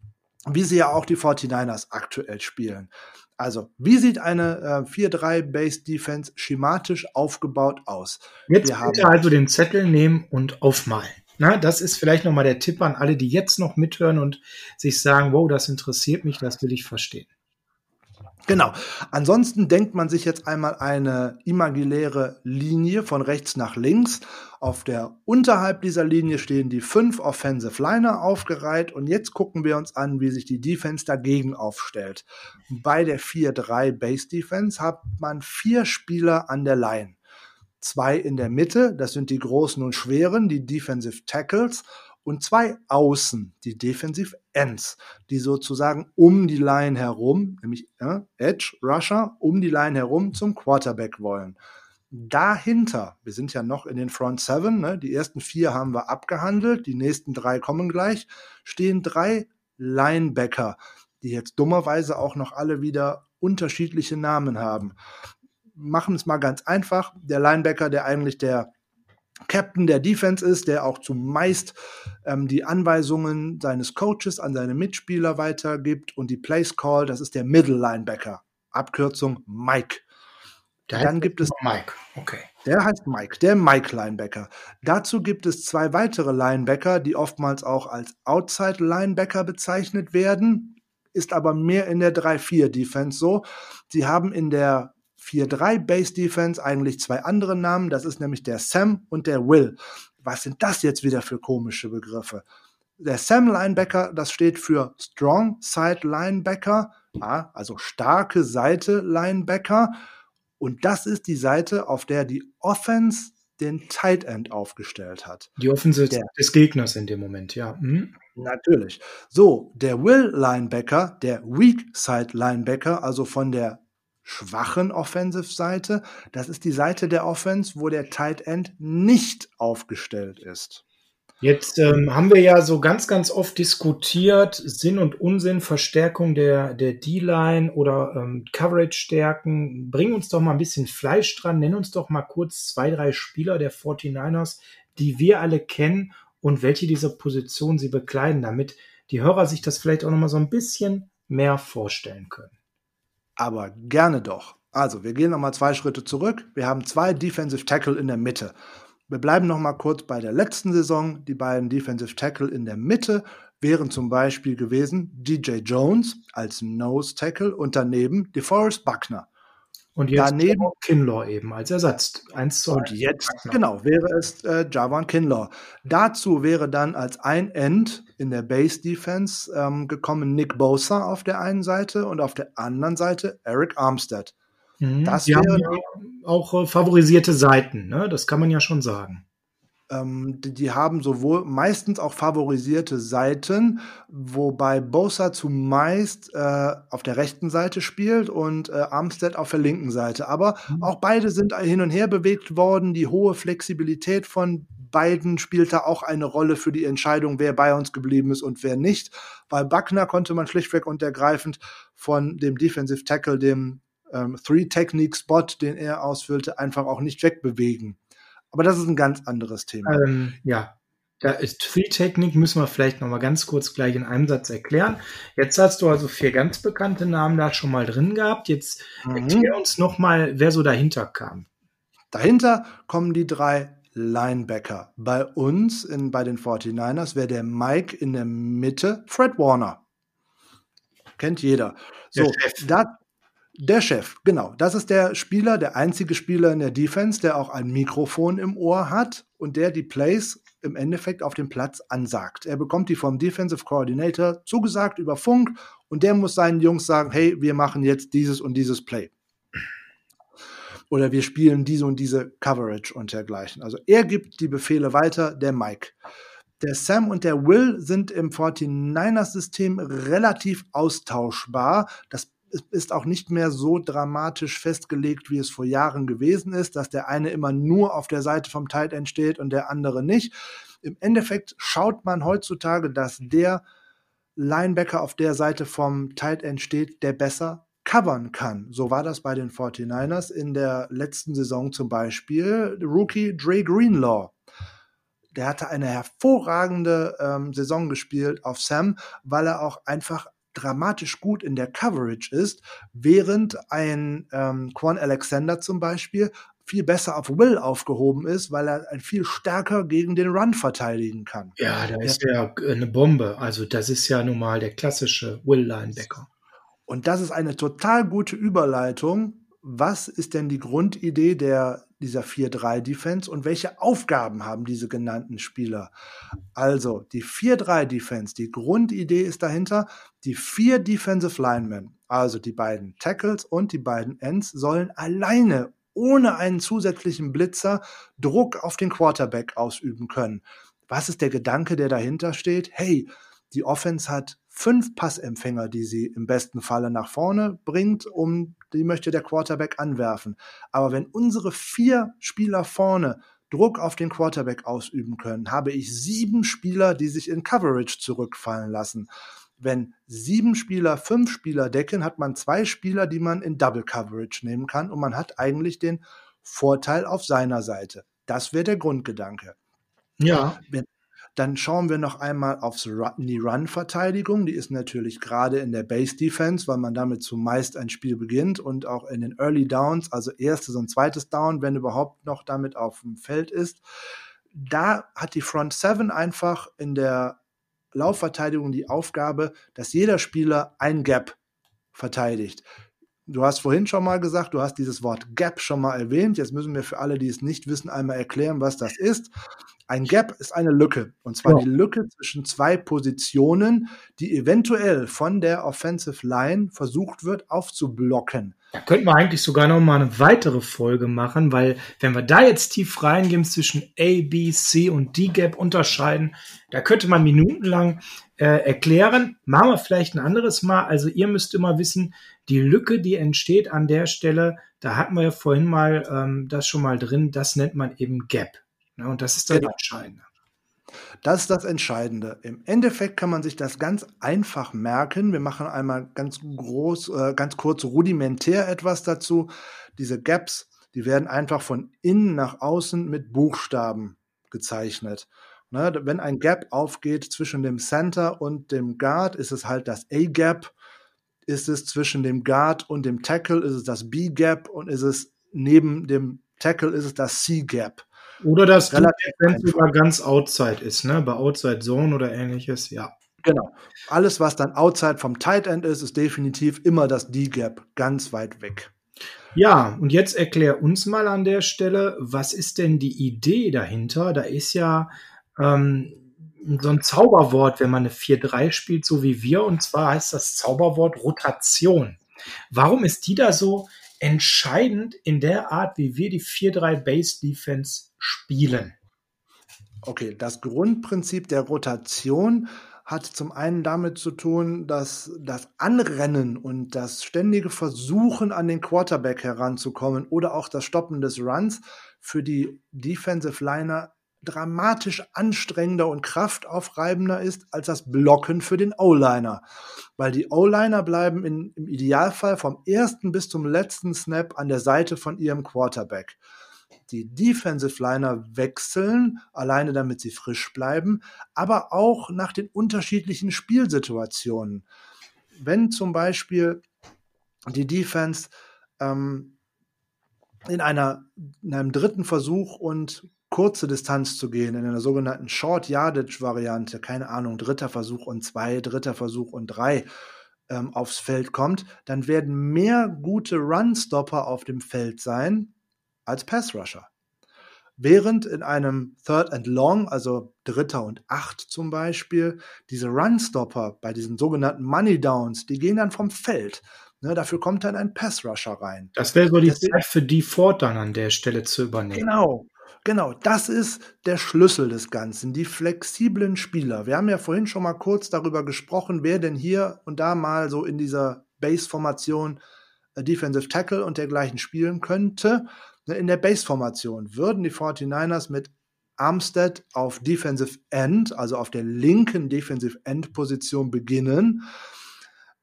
B: wie sie ja auch die 49ers aktuell spielen. Also, wie sieht eine äh, 4-3 Base Defense schematisch aufgebaut aus?
A: Jetzt Wir bitte also den Zettel nehmen und aufmalen. Na, das ist vielleicht nochmal der Tipp an alle, die jetzt noch mithören und sich sagen, wow, das interessiert mich, das will ich verstehen.
B: Genau. Ansonsten denkt man sich jetzt einmal eine imaginäre Linie von rechts nach links. Auf der unterhalb dieser Linie stehen die fünf Offensive Liner aufgereiht und jetzt gucken wir uns an, wie sich die Defense dagegen aufstellt. Bei der 4-3 Base Defense hat man vier Spieler an der Line. Zwei in der Mitte, das sind die großen und schweren, die Defensive Tackles und zwei Außen, die Defensive Ends, die sozusagen um die Line herum, nämlich äh, Edge Rusher, um die Line herum zum Quarterback wollen. Dahinter, wir sind ja noch in den Front Seven, ne, die ersten vier haben wir abgehandelt, die nächsten drei kommen gleich, stehen drei Linebacker, die jetzt dummerweise auch noch alle wieder unterschiedliche Namen haben. Machen es mal ganz einfach. Der Linebacker, der eigentlich der Captain der Defense ist, der auch zumeist ähm, die Anweisungen seines Coaches an seine Mitspieler weitergibt und die Place Call, das ist der Middle Linebacker, Abkürzung Mike.
A: Der Dann gibt es Mike, okay.
B: Der heißt Mike, der Mike Linebacker. Dazu gibt es zwei weitere Linebacker, die oftmals auch als Outside Linebacker bezeichnet werden, ist aber mehr in der 3-4 Defense so. Sie haben in der 4-3 Base Defense eigentlich zwei andere Namen. Das ist nämlich der Sam und der Will. Was sind das jetzt wieder für komische Begriffe? Der Sam Linebacker, das steht für Strong Side Linebacker, ja, also starke Seite Linebacker. Und das ist die Seite, auf der die Offense den Tight End aufgestellt hat.
A: Die Offense der, des Gegners in dem Moment, ja. Mhm.
B: Natürlich. So, der Will Linebacker, der Weak Side Linebacker, also von der schwachen Offensive-Seite. Das ist die Seite der Offense, wo der Tight End nicht aufgestellt ist.
A: Jetzt ähm, haben wir ja so ganz, ganz oft diskutiert, Sinn und Unsinn, Verstärkung der, D-Line oder ähm, Coverage-Stärken. Bring uns doch mal ein bisschen Fleisch dran, nenn uns doch mal kurz zwei, drei Spieler der 49ers, die wir alle kennen und welche dieser Position sie bekleiden, damit die Hörer sich das vielleicht auch noch mal so ein bisschen mehr vorstellen können
B: aber gerne doch. Also, wir gehen nochmal zwei Schritte zurück. Wir haben zwei Defensive Tackle in der Mitte. Wir bleiben nochmal kurz bei der letzten Saison. Die beiden Defensive Tackle in der Mitte wären zum Beispiel gewesen DJ Jones als Nose Tackle und daneben DeForest Buckner.
A: Und jetzt daneben Kinlaw eben als Ersatz.
B: Eins zu und jetzt, genau, wäre es äh, Javon Kinlaw. Dazu wäre dann als ein End in der Base Defense ähm, gekommen Nick Bosa auf der einen Seite und auf der anderen Seite Eric Armstead.
A: Mhm, das wäre ja auch äh, favorisierte Seiten, ne? das kann man ja schon sagen.
B: Ähm, die, die, haben sowohl meistens auch favorisierte Seiten, wobei Bosa zumeist äh, auf der rechten Seite spielt und äh, Armstead auf der linken Seite. Aber mhm. auch beide sind hin und her bewegt worden. Die hohe Flexibilität von beiden spielt da auch eine Rolle für die Entscheidung, wer bei uns geblieben ist und wer nicht. Weil Buckner konnte man schlichtweg und ergreifend von dem Defensive Tackle, dem ähm, Three-Technique-Spot, den er ausfüllte, einfach auch nicht wegbewegen. Aber das ist ein ganz anderes Thema.
A: Ähm, ja, da ist Three-Technik, müssen wir vielleicht noch mal ganz kurz gleich in einem Satz erklären. Jetzt hast du also vier ganz bekannte Namen da schon mal drin gehabt. Jetzt mhm. erklär uns noch mal, wer so dahinter kam.
B: Dahinter kommen die drei Linebacker. Bei uns, in, bei den 49ers, wäre der Mike in der Mitte Fred Warner. Kennt jeder. So, da, der Chef, genau. Das ist der Spieler, der einzige Spieler in der Defense, der auch ein Mikrofon im Ohr hat und der die Plays im Endeffekt auf dem Platz ansagt. Er bekommt die vom Defensive Coordinator zugesagt über Funk und der muss seinen Jungs sagen, hey, wir machen jetzt dieses und dieses Play. Oder wir spielen diese und diese Coverage und dergleichen. Also er gibt die Befehle weiter, der Mike. Der Sam und der Will sind im 49ers-System relativ austauschbar. Das ist auch nicht mehr so dramatisch festgelegt, wie es vor Jahren gewesen ist, dass der eine immer nur auf der Seite vom Tight End steht und der andere nicht. Im Endeffekt schaut man heutzutage, dass der Linebacker auf der Seite vom Tight End steht, der besser covern kann. So war das bei den 49ers in der letzten Saison zum Beispiel. Rookie Dre Greenlaw. Der hatte eine hervorragende ähm, Saison gespielt auf Sam, weil er auch einfach dramatisch gut in der Coverage ist, während ein ähm, Quan Alexander zum Beispiel viel besser auf Will aufgehoben ist, weil er ein viel stärker gegen den Run verteidigen kann.
A: Ja, da ist ja eine Bombe. Also das ist ja nun mal der klassische Will Linebacker.
B: Und das ist eine total gute Überleitung. Was ist denn die Grundidee der, dieser 4-3-Defense und welche Aufgaben haben diese genannten Spieler? Also, die 4-3-Defense, die Grundidee ist dahinter, die vier Defensive Linemen, also die beiden Tackles und die beiden Ends, sollen alleine ohne einen zusätzlichen Blitzer Druck auf den Quarterback ausüben können. Was ist der Gedanke, der dahinter steht? Hey, die Offense hat fünf Passempfänger, die sie im besten Falle nach vorne bringt, um die möchte der Quarterback anwerfen. Aber wenn unsere vier Spieler vorne Druck auf den Quarterback ausüben können, habe ich sieben Spieler, die sich in Coverage zurückfallen lassen. Wenn sieben Spieler fünf Spieler decken, hat man zwei Spieler, die man in Double Coverage nehmen kann und man hat eigentlich den Vorteil auf seiner Seite. Das wäre der Grundgedanke.
A: Ja.
B: Wenn, dann schauen wir noch einmal Run, die Run-Verteidigung. Die ist natürlich gerade in der Base-Defense, weil man damit zumeist ein Spiel beginnt und auch in den Early Downs, also erstes und zweites Down, wenn überhaupt noch damit auf dem Feld ist. Da hat die Front Seven einfach in der Laufverteidigung die Aufgabe, dass jeder Spieler ein Gap verteidigt. Du hast vorhin schon mal gesagt, du hast dieses Wort Gap schon mal erwähnt. Jetzt müssen wir für alle, die es nicht wissen, einmal erklären, was das ist. Ein Gap ist eine Lücke. Und zwar ja. die Lücke zwischen zwei Positionen, die eventuell von der Offensive Line versucht wird aufzublocken.
A: Da könnten wir eigentlich sogar noch mal eine weitere Folge machen, weil wenn wir da jetzt tief reingehen zwischen A, B, C und D Gap unterscheiden, da könnte man minutenlang äh, erklären. Machen wir vielleicht ein anderes Mal. Also ihr müsst immer wissen, die Lücke, die entsteht an der Stelle, da hatten wir ja vorhin mal ähm, das schon mal drin, das nennt man eben Gap. Ne? Und das ist dann genau. das Entscheidende.
B: Das ist das Entscheidende. Im Endeffekt kann man sich das ganz einfach merken. Wir machen einmal ganz groß, äh, ganz kurz rudimentär etwas dazu. Diese Gaps, die werden einfach von innen nach außen mit Buchstaben gezeichnet. Ne, wenn ein Gap aufgeht zwischen dem Center und dem Guard, ist es halt das A-Gap. Ist es zwischen dem Guard und dem Tackle, ist es das B-Gap und ist es neben dem Tackle, ist es das C-Gap.
A: Oder dass sogar ganz outside ist, ne? Bei Outside Zone oder ähnliches, ja.
B: Genau. Alles, was dann outside vom Tight End ist, ist definitiv immer das D-Gap ganz weit weg.
A: Ja, und jetzt erklär uns mal an der Stelle, was ist denn die Idee dahinter? Da ist ja ähm, so ein Zauberwort, wenn man eine 4-3 spielt, so wie wir, und zwar heißt das Zauberwort Rotation. Warum ist die da so entscheidend in der Art, wie wir die 4-3 Base Defense spielen.
B: Okay, das Grundprinzip der Rotation hat zum einen damit zu tun, dass das Anrennen und das ständige Versuchen an den Quarterback heranzukommen oder auch das Stoppen des Runs für die Defensive Liner dramatisch anstrengender und kraftaufreibender ist als das Blocken für den O-Liner. Weil die O-Liner bleiben in, im Idealfall vom ersten bis zum letzten Snap an der Seite von ihrem Quarterback. Die Defensive Liner wechseln, alleine damit sie frisch bleiben, aber auch nach den unterschiedlichen Spielsituationen. Wenn zum Beispiel die Defense ähm, in, einer, in einem dritten Versuch und kurze Distanz zu gehen, in einer sogenannten Short Yardage Variante, keine Ahnung, dritter Versuch und zwei, dritter Versuch und drei ähm, aufs Feld kommt, dann werden mehr gute Runstopper auf dem Feld sein als Pass Rusher. Während in einem Third and Long, also Dritter und Acht zum Beispiel, diese Runstopper bei diesen sogenannten Money Downs, die gehen dann vom Feld. Ne, dafür kommt dann ein Pass Rusher rein.
A: Das wäre so die Zeit für die Ford dann an der Stelle zu übernehmen.
B: Genau. Genau, das ist der Schlüssel des Ganzen, die flexiblen Spieler. Wir haben ja vorhin schon mal kurz darüber gesprochen, wer denn hier und da mal so in dieser Base-Formation äh, Defensive Tackle und dergleichen spielen könnte. Ne, in der Base-Formation würden die 49ers mit Armstead auf Defensive End, also auf der linken Defensive End-Position beginnen.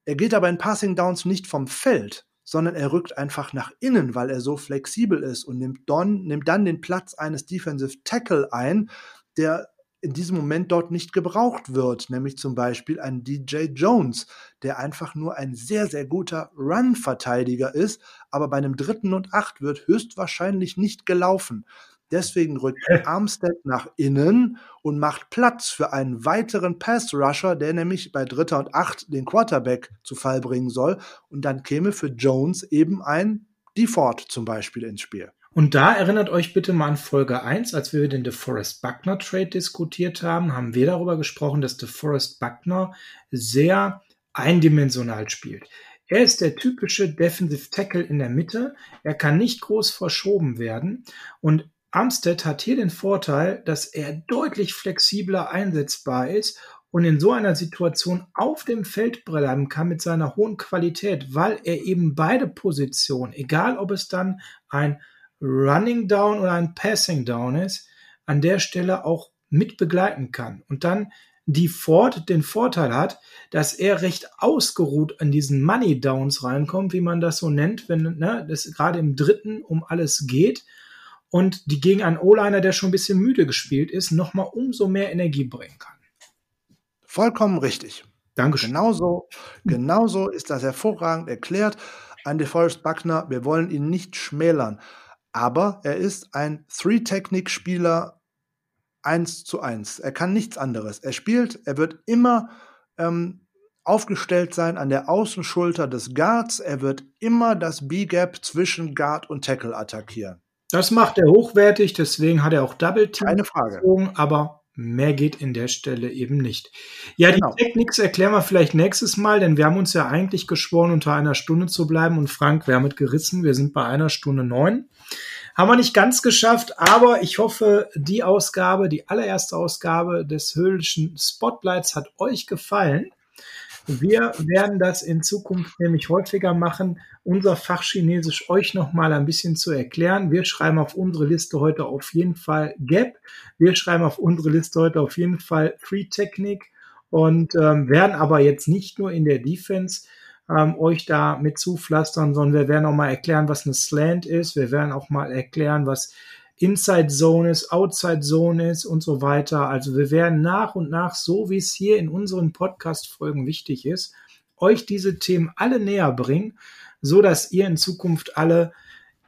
B: Er geht aber in Passing Downs nicht vom Feld, sondern er rückt einfach nach innen, weil er so flexibel ist und nimmt, don, nimmt dann den Platz eines Defensive Tackle ein, der in diesem Moment dort nicht gebraucht wird, nämlich zum Beispiel ein DJ Jones, der einfach nur ein sehr, sehr guter Run-Verteidiger ist, aber bei einem dritten und acht wird höchstwahrscheinlich nicht gelaufen. Deswegen rückt Armstead nach innen und macht Platz für einen weiteren Pass-Rusher, der nämlich bei Dritter und Acht den Quarterback zu Fall bringen soll. Und dann käme für Jones eben ein Default zum Beispiel ins Spiel.
A: Und da erinnert euch bitte mal an Folge 1, als wir den DeForest Buckner Trade diskutiert haben, haben wir darüber gesprochen, dass DeForest Buckner sehr eindimensional spielt. Er ist der typische Defensive Tackle in der Mitte. Er kann nicht groß verschoben werden. Und Armstead hat hier den Vorteil, dass er deutlich flexibler einsetzbar ist und in so einer Situation auf dem Feld bleiben kann mit seiner hohen Qualität, weil er eben beide Positionen, egal ob es dann ein Running Down oder ein Passing Down ist, an der Stelle auch mit begleiten kann. Und dann die Ford den Vorteil hat, dass er recht ausgeruht an diesen Money Downs reinkommt, wie man das so nennt, wenn ne, das gerade im dritten um alles geht und die gegen einen O-Liner, der schon ein bisschen müde gespielt ist, nochmal umso mehr Energie bringen kann.
B: Vollkommen richtig.
A: Dankeschön.
B: Genauso, genauso ist das hervorragend erklärt an DeForest Buckner. Wir wollen ihn nicht schmälern, aber er ist ein Three-Technic-Spieler eins zu eins. Er kann nichts anderes. Er spielt, er wird immer ähm, aufgestellt sein an der Außenschulter des Guards. Er wird immer das B-Gap zwischen Guard und Tackle attackieren.
A: Das macht er hochwertig, deswegen hat er auch Double Team.
B: Keine Frage.
A: Gezogen, aber mehr geht in der Stelle eben nicht. Ja,
B: Genau.
A: die Techniks erklären wir vielleicht nächstes Mal, denn wir haben uns ja eigentlich geschworen, unter einer Stunde zu bleiben und Frank, wir haben es gerissen. Wir sind bei einer Stunde neun. Haben wir nicht ganz geschafft, aber ich hoffe, die Ausgabe, die allererste Ausgabe des Höhlischen Spotlights hat euch gefallen. Wir werden das in Zukunft nämlich häufiger machen, unser Fach Chinesisch euch nochmal ein bisschen zu erklären. Wir schreiben auf unsere Liste heute auf jeden Fall Gap. Wir schreiben auf unsere Liste heute auf jeden Fall Free Technik und ähm, werden aber jetzt nicht nur in der Defense ähm, euch da mit zupflastern, sondern wir werden auch mal erklären, was eine Slant ist. Wir werden auch mal erklären, was Inside Zone ist, Outside Zone ist und so weiter. Also wir werden nach und nach, so wie es hier in unseren Podcast-Folgen wichtig ist, euch diese Themen alle näher bringen, so dass ihr in Zukunft alle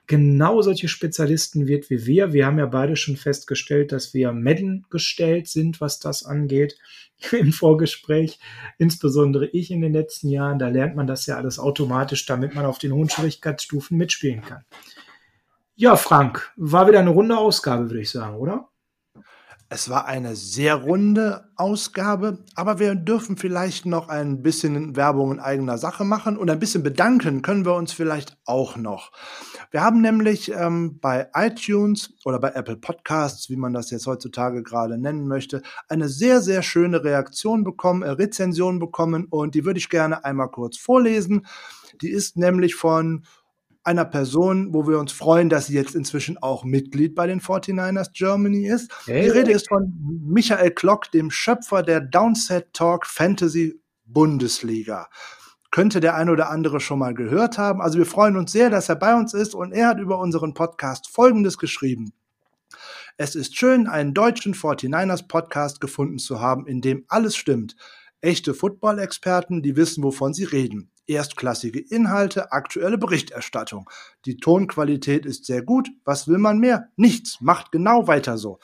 A: genau solche Spezialisten wird wie wir. Wir haben ja beide schon festgestellt, dass wir Madden gestellt sind, was das angeht im Vorgespräch. Insbesondere ich in den letzten Jahren, da lernt man das ja alles automatisch, damit man auf den hohen Schwierigkeitsstufen mitspielen kann. Ja, Frank, war wieder eine runde Ausgabe, würde ich sagen, oder?
B: Es war eine sehr runde Ausgabe, aber wir dürfen vielleicht noch ein bisschen Werbung in eigener Sache machen und ein bisschen bedanken können wir uns vielleicht auch noch. Wir haben nämlich ähm, bei iTunes oder bei Apple Podcasts, wie man das jetzt heutzutage gerade nennen möchte, eine sehr, sehr schöne Reaktion bekommen, äh, Rezension bekommen und die würde ich gerne einmal kurz vorlesen. Die ist nämlich von einer Person, wo wir uns freuen, dass sie jetzt inzwischen auch Mitglied bei den 49ers Germany ist.
A: Hey.
B: Die Rede ist von Michael Klock, dem Schöpfer der Downset Talk Fantasy Bundesliga. Könnte der ein oder andere schon mal gehört haben. Also wir freuen uns sehr, dass er bei uns ist und er hat über unseren Podcast Folgendes geschrieben. Es ist schön, einen deutschen 49ers Podcast gefunden zu haben, in dem alles stimmt. Echte Football-Experten, die wissen, wovon sie reden. Erstklassige Inhalte, aktuelle Berichterstattung. Die Tonqualität ist sehr gut. Was will man mehr? Nichts. Macht genau weiter so.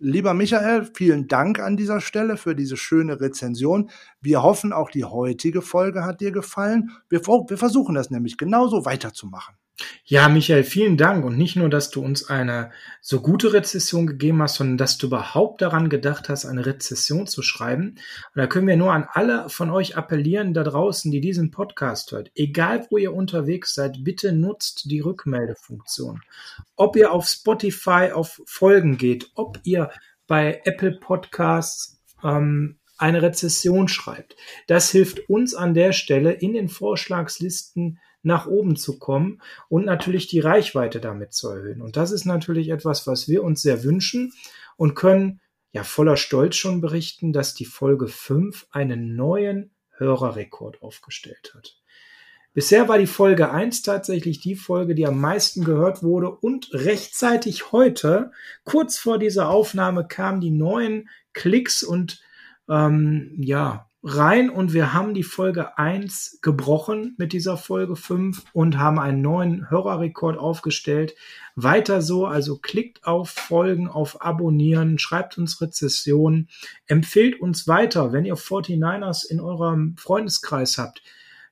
B: Lieber Michael, vielen Dank an dieser Stelle für diese schöne Rezension. Wir hoffen, auch die heutige Folge hat dir gefallen. Wir, wir versuchen das nämlich genauso weiterzumachen.
A: Ja, Michael, vielen Dank. Und nicht nur, dass du uns eine so gute Rezession gegeben hast, sondern dass du überhaupt daran gedacht hast, eine Rezession zu schreiben. Und da können wir nur an alle von euch appellieren da draußen, die diesen Podcast hört. Egal, wo ihr unterwegs seid, bitte nutzt die Rückmeldefunktion. Ob ihr auf Spotify auf Folgen geht, ob ihr bei Apple Podcasts ähm, eine Rezession schreibt. Das hilft uns an der Stelle in den Vorschlagslisten nach oben zu kommen und natürlich die Reichweite damit zu erhöhen. Und das ist natürlich etwas, was wir uns sehr wünschen und können ja voller Stolz schon berichten, dass die Folge 5 einen neuen Hörerrekord aufgestellt hat. Bisher war die Folge 1 tatsächlich die Folge, die am meisten gehört wurde und rechtzeitig heute, kurz vor dieser Aufnahme, kamen die neuen Klicks und ähm, ja, rein und wir haben die Folge 1 gebrochen mit dieser Folge 5 und haben einen neuen Hörerrekord aufgestellt. Weiter so, also klickt auf Folgen, auf Abonnieren, schreibt uns Rezessionen, empfehlt uns weiter, wenn ihr 49ers in eurem Freundeskreis habt.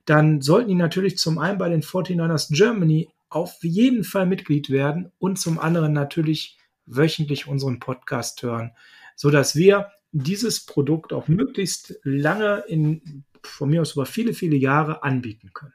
A: Dann sollten die natürlich zum einen bei den 49ers Germany auf jeden Fall Mitglied werden und zum anderen natürlich wöchentlich unseren Podcast hören, so dass wir dieses Produkt auch möglichst lange in, von mir aus über viele, viele Jahre anbieten können.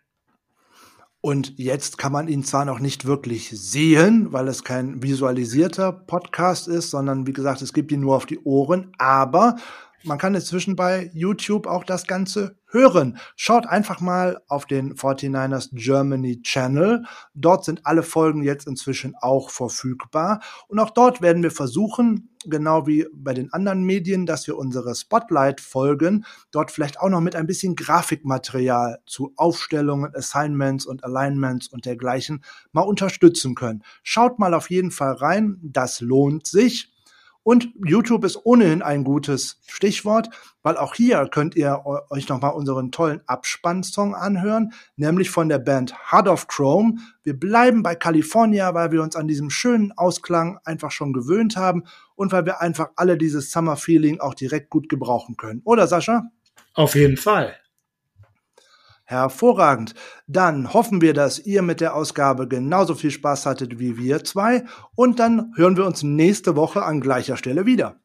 B: Und jetzt kann man ihn zwar noch nicht wirklich sehen, weil es kein visualisierter Podcast ist, sondern wie gesagt, es gibt ihn nur auf die Ohren, aber man kann inzwischen bei YouTube auch das Ganze hören. Schaut einfach mal auf den 49ers Germany Channel. Dort sind alle Folgen jetzt inzwischen auch verfügbar. Und auch dort werden wir versuchen, genau wie bei den anderen Medien, dass wir unsere Spotlight-Folgen dort vielleicht auch noch mit ein bisschen Grafikmaterial zu Aufstellungen, Assignments und Alignments und dergleichen mal unterstützen können. Schaut mal auf jeden Fall rein. Das lohnt sich. Und YouTube ist ohnehin ein gutes Stichwort, weil auch hier könnt ihr euch nochmal unseren tollen Abspannsong anhören, nämlich von der Band Heart of Chrome. Wir bleiben bei California, weil wir uns an diesem schönen Ausklang einfach schon gewöhnt haben und weil wir einfach alle dieses Summer Feeling auch direkt gut gebrauchen können. Oder Sascha?
A: Auf jeden Fall.
B: Hervorragend. Dann hoffen wir, dass ihr mit der Ausgabe genauso viel Spaß hattet wie wir zwei. Und dann hören wir uns nächste Woche an gleicher Stelle wieder.